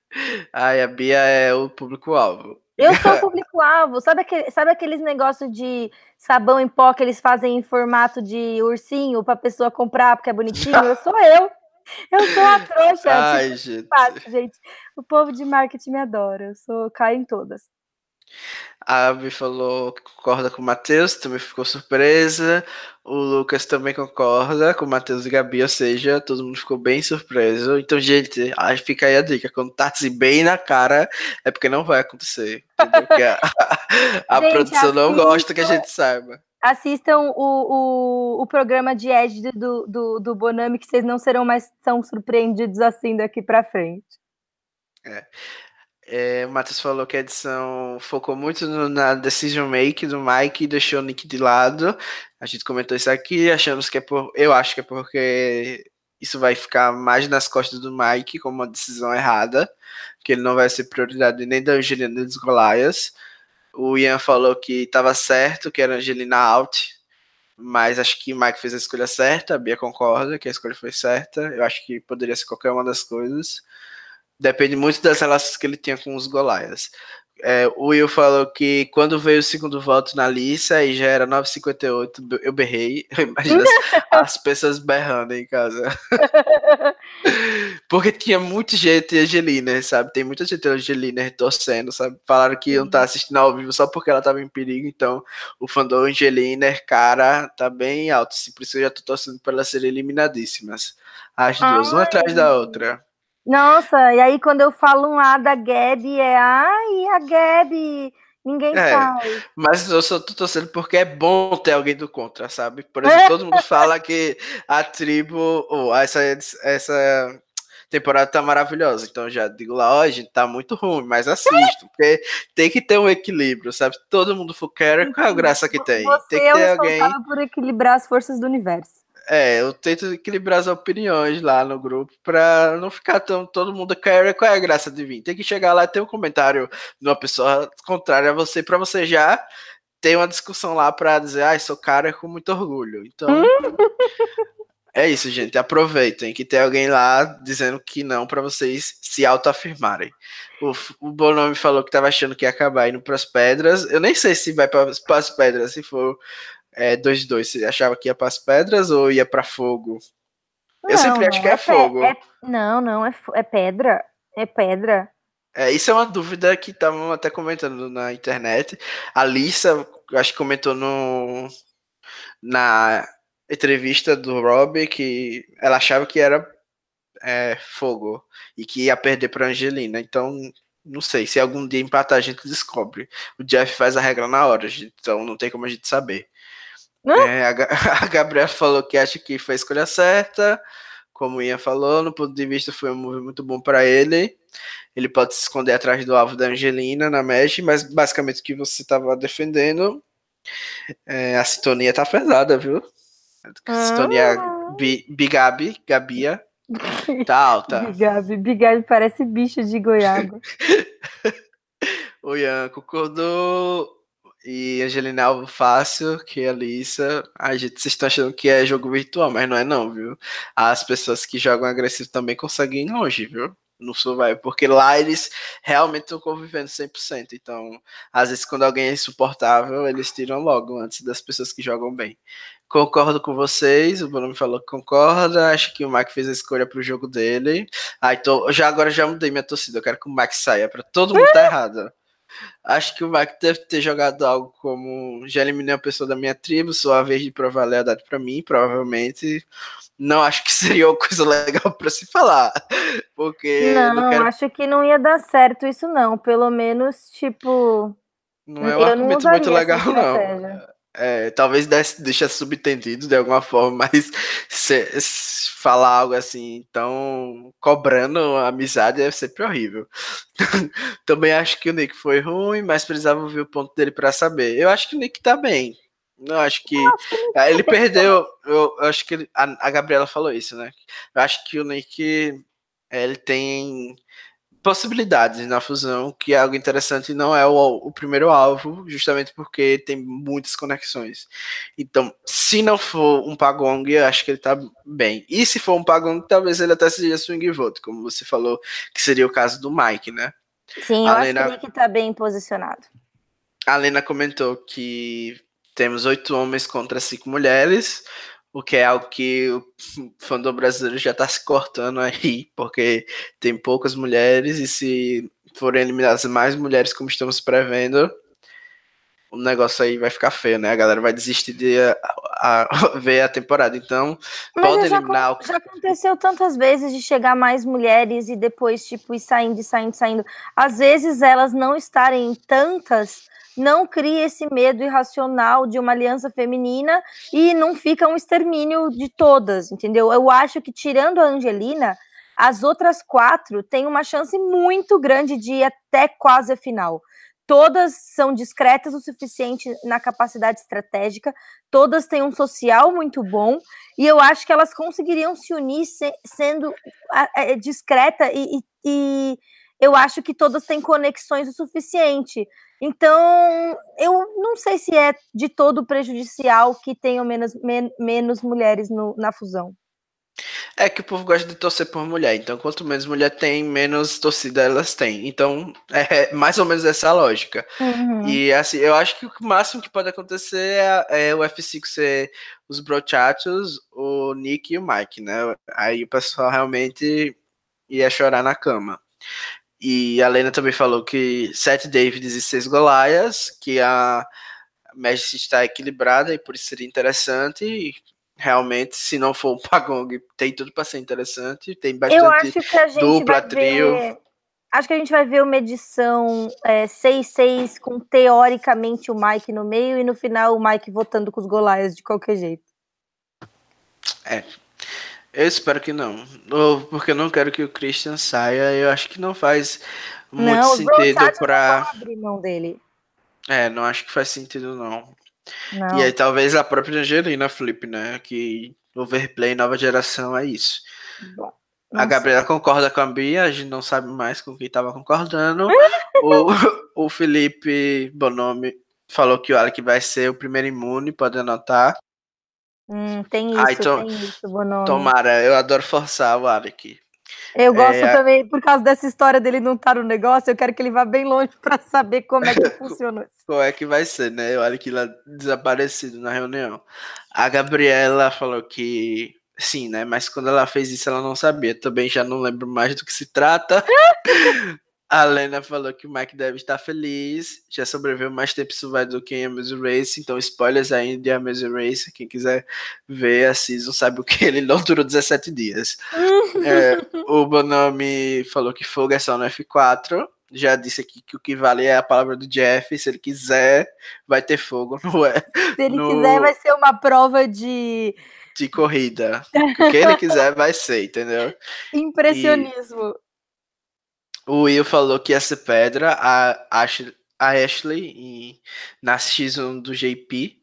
Ai, a Bia é o público-alvo.
Eu sou o público-alvo. Sabe, aquele, sabe aqueles negócios de sabão em pó que eles fazem em formato de ursinho para pessoa comprar porque é bonitinho? Eu sou eu. Eu sou a trouxa.
Ai, tipo, gente.
Fácil, gente. O povo de marketing me adora. Eu sou, caio em todas.
A Abby falou que concorda com o Matheus, também ficou surpresa. O Lucas também concorda com o Matheus e Gabi, ou seja, todo mundo ficou bem surpreso. Então, gente, aí fica aí a dica: quando tá assim bem na cara, é porque não vai acontecer. Porque a, a gente, produção não gosta que a gente saiba.
Assistam o, o, o programa de Ed do, do, do Bonami, que vocês não serão mais tão surpreendidos assim daqui para frente.
É. É, o Matheus falou que a edição focou muito no, na decision make do Mike e deixou o Nick de lado. A gente comentou isso aqui, achamos que é por. Eu acho que é porque isso vai ficar mais nas costas do Mike como uma decisão errada, que ele não vai ser prioridade nem da Angelina nem dos Golias. O Ian falou que estava certo, que era Angelina out, mas acho que o Mike fez a escolha certa, a Bia concorda que a escolha foi certa. Eu acho que poderia ser qualquer uma das coisas depende muito das relações que ele tinha com os Golaias. É, o Will falou que quando veio o segundo voto na lista e já era 9h58, eu berrei. Imagina as, as pessoas berrando em casa. Porque tinha muita gente Angelina, sabe? Tem muita gente Angelina torcendo, sabe? Falaram que iam estar tá assistindo ao vivo só porque ela estava em perigo. Então, o fandom Angelina, cara, tá bem alto. Assim, por isso eu já tô torcendo para elas serem eliminadíssimas. As duas, Ai. uma atrás da outra.
Nossa, e aí quando eu falo um A da Gabi, é ai, a Gabi, ninguém é, sabe.
Mas eu só tô torcendo porque é bom ter alguém do contra, sabe? Por exemplo, todo mundo fala que a tribo, oh, essa, essa temporada tá maravilhosa. Então já digo lá, ó, gente, tá muito ruim, mas assisto, porque tem que ter um equilíbrio, sabe? Todo mundo for qual é a graça que tem?
Você
tem que
ter é alguém por equilibrar as forças do universo.
É, eu tento equilibrar as opiniões lá no grupo pra não ficar tão todo mundo quer qual é a graça de vir. Tem que chegar lá e ter um comentário de uma pessoa contrária a você para você já ter uma discussão lá para dizer, ah, sou cara com muito orgulho. Então É isso, gente. Aproveitem que tem alguém lá dizendo que não para vocês se autoafirmarem. O, o Bonome falou que tava achando que ia acabar indo pras pedras. Eu nem sei se vai para as pedras, se for 2-2. É, Você achava que ia para as pedras ou ia para fogo?
Não, eu sempre acho que é, é fogo. É, não, não, é, é pedra. É pedra.
É, isso é uma dúvida que estavam até comentando na internet. A Lisa, acho que comentou no, na entrevista do Rob que ela achava que era é, fogo e que ia perder para Angelina. Então, não sei, se algum dia empatar a gente descobre. O Jeff faz a regra na hora, então não tem como a gente saber. É, a, a Gabriela falou que acha que foi a escolha certa. Como o Ian falou, no ponto de vista foi um movimento muito bom para ele. Ele pode se esconder atrás do alvo da Angelina na Mesh, mas basicamente o que você estava defendendo, é, a sintonia tá pesada, viu? Sintonia ah. Bigabi, Gabia. Tá alta.
Bigabi, Bigabi parece bicho de goiaba.
o Ian concordou. E Angelina Alvo fácil, que a Alissa. A gente, vocês estão achando que é jogo virtual, mas não é não, viu? As pessoas que jogam agressivo também conseguem ir longe, viu? No Survival, porque lá eles realmente estão convivendo 100%. Então, às vezes, quando alguém é insuportável, eles tiram logo antes das pessoas que jogam bem. Concordo com vocês, o Bruno me falou que concorda. Acho que o Mike fez a escolha pro jogo dele. Ah, então, já agora já mudei minha torcida. Eu quero que o Mike saia para todo mundo tá errado. Acho que o Mike deve ter jogado algo como já eliminei uma pessoa da minha tribo, só a vez de provar a lealdade para mim, provavelmente. Não acho que seria uma coisa legal para se falar. Porque.
Não, não quero... acho que não ia dar certo isso, não. Pelo menos, tipo.
Não é um argumento muito legal, não é, talvez deixe subtendido de alguma forma, mas se, se falar algo assim, então cobrando a amizade é sempre horrível. Também acho que o Nick foi ruim, mas precisava ouvir o ponto dele para saber. Eu acho que o Nick tá bem. Eu acho que ah, ele perdeu. Eu, eu acho que ele, a, a Gabriela falou isso, né? Eu acho que o Nick ele tem possibilidades na fusão, que é algo interessante, não é o, o, primeiro alvo, justamente porque tem muitas conexões. Então, se não for um Pagong, eu acho que ele tá bem. E se for um Pagong, talvez ele até seja swing vote, como você falou, que seria o caso do Mike, né?
Sim, eu a acho Lena, que ele tá bem posicionado.
A Lena comentou que temos oito homens contra cinco mulheres, o que é algo que o fandom brasileiro já está se cortando aí, porque tem poucas mulheres e se forem eliminadas mais mulheres como estamos prevendo, o negócio aí vai ficar feio, né? A galera vai desistir de a, a, ver a temporada. Então, Mas pode
já
eliminar.
Já aconteceu tantas vezes de chegar mais mulheres e depois, tipo, ir saindo, saindo, saindo. Às vezes elas não estarem tantas não cria esse medo irracional de uma aliança feminina e não fica um extermínio de todas, entendeu? Eu acho que tirando a Angelina, as outras quatro têm uma chance muito grande de ir até quase a final. Todas são discretas o suficiente na capacidade estratégica, todas têm um social muito bom, e eu acho que elas conseguiriam se unir se, sendo é, discreta e, e eu acho que todas têm conexões o suficiente. Então, eu não sei se é de todo prejudicial que tenham menos, men menos mulheres no, na fusão.
É que o povo gosta de torcer por mulher, então quanto menos mulher tem, menos torcida elas têm. Então, é mais ou menos essa a lógica. Uhum. E assim, eu acho que o máximo que pode acontecer é, é o F5 ser os brochatos, o Nick e o Mike, né? Aí o pessoal realmente ia chorar na cama. E a Lena também falou que sete Davids e seis Golias, que a Magic está equilibrada e por isso seria interessante. E realmente, se não for um Pagong, tem tudo para ser interessante. Tem bastante dupla, trio.
Ver, acho que a gente vai ver uma edição 6-6 é, com teoricamente o Mike no meio e no final o Mike votando com os Golias de qualquer jeito.
É, eu espero que não. Porque eu não quero que o Christian saia. Eu acho que não faz muito não, sentido para.
mão dele.
É, não acho que faz sentido, não. não. E aí talvez a própria Angelina Flip, né? Que Overplay nova geração é isso. Bom, a Gabriela concorda com a Bia, a gente não sabe mais com quem estava concordando. o, o Felipe Bonomi falou que o Alec vai ser o primeiro imune, pode anotar.
Hum, tem isso, então, tem isso, Bonomi.
Tomara, eu adoro forçar o Alec.
Eu gosto é, também, por causa dessa história dele não estar no negócio, eu quero que ele vá bem longe para saber como é que funciona.
como é que vai ser, né? Olha que lá desaparecido na reunião. A Gabriela falou que sim, né? Mas quando ela fez isso, ela não sabia. Também já não lembro mais do que se trata. A Lena falou que o Mike deve estar feliz. Já sobreviveu mais tempo survival do que em Amazing Race. Então, spoilers ainda de Amazing Race. Quem quiser ver a season sabe o que ele não durou 17 dias. é, o Bonomi falou que fogo é só no F4. Já disse aqui que o que vale é a palavra do Jeff. Se ele quiser, vai ter fogo, não é?
Se ele no... quiser, vai ser uma prova de.
De corrida. O que ele quiser, vai ser, entendeu?
Impressionismo.
O Will falou que ser pedra, a Ashley, a Ashley na season do JP.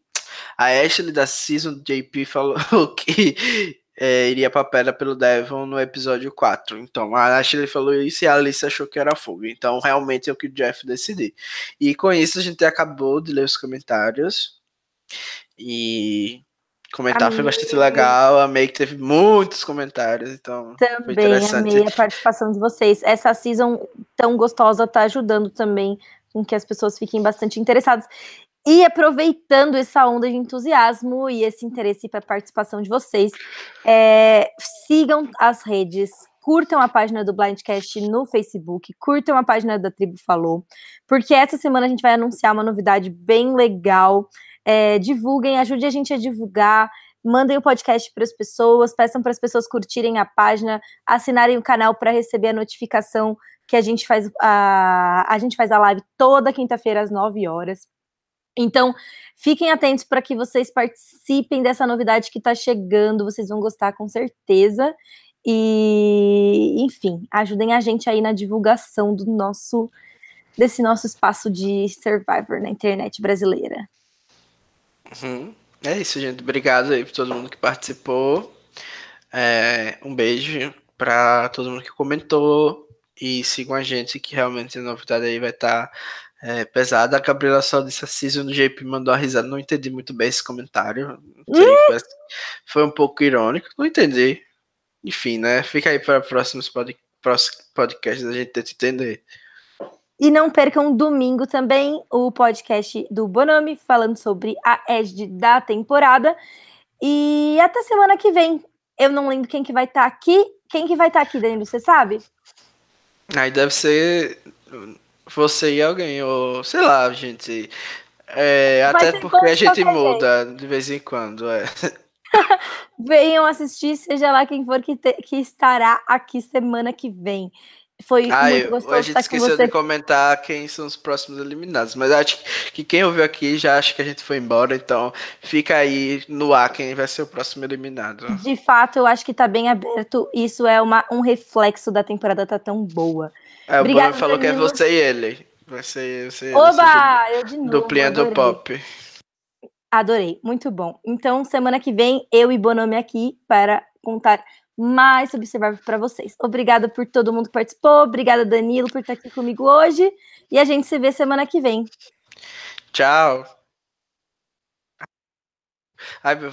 A Ashley da season do JP falou que é, iria pra pedra pelo Devon no episódio 4. Então a Ashley falou isso e a Alice achou que era fogo. Então realmente é o que o Jeff decidiu. E com isso a gente acabou de ler os comentários. E comentar foi bastante legal. Amei que teve muitos comentários, então
também amei a participação de vocês. Essa season tão gostosa tá ajudando também com que as pessoas fiquem bastante interessadas. E aproveitando essa onda de entusiasmo e esse interesse para a participação de vocês, é, sigam as redes, curtam a página do Blindcast no Facebook, curtam a página da Tribo Falou, porque essa semana a gente vai anunciar uma novidade bem legal é, divulguem, ajude a gente a divulgar, mandem o podcast para as pessoas, peçam para as pessoas curtirem a página, assinarem o canal para receber a notificação que a gente faz a, a gente faz a live toda quinta-feira às 9 horas. Então, fiquem atentos para que vocês participem dessa novidade que está chegando, vocês vão gostar com certeza. E, enfim, ajudem a gente aí na divulgação do nosso desse nosso espaço de Survivor na internet brasileira.
Uhum. É isso, gente. Obrigado aí por todo mundo que participou. É, um beijo para todo mundo que comentou. E sigam a gente, que realmente a novidade aí vai estar tá, é, pesada. A Gabriela só disse a season do JP mandou a risada. Não entendi muito bem esse comentário. Sei, foi um pouco irônico. Não entendi. Enfim, né? Fica aí para próximos pod podcasts a gente tenta entender.
E não percam domingo também o podcast do Bonami falando sobre a Edge da temporada. E até semana que vem. Eu não lembro quem que vai estar tá aqui. Quem que vai estar tá aqui, Danilo, você sabe?
Aí deve ser você e alguém, ou sei lá, gente. É, até porque a gente muda jeito. de vez em quando, é.
Venham assistir, seja lá quem for que, te, que estará aqui semana que vem. Foi ah, muito gostoso
a gente esqueceu de comentar quem são os próximos eliminados, mas acho que quem ouviu aqui já acha que a gente foi embora, então fica aí no ar quem vai ser o próximo eliminado.
De fato, eu acho que tá bem aberto. Isso é uma, um reflexo da temporada tá tão boa.
É, Obrigado, o Bruno falou que é você e ele. Vai ser você.
Oba! Eu de novo.
Duplinha do pop.
Adorei, muito bom. Então, semana que vem, eu e Bonome aqui para contar mais Survivor para vocês. Obrigada por todo mundo que participou, obrigada Danilo por estar aqui comigo hoje e a gente se vê semana que vem.
Tchau. Ai, meu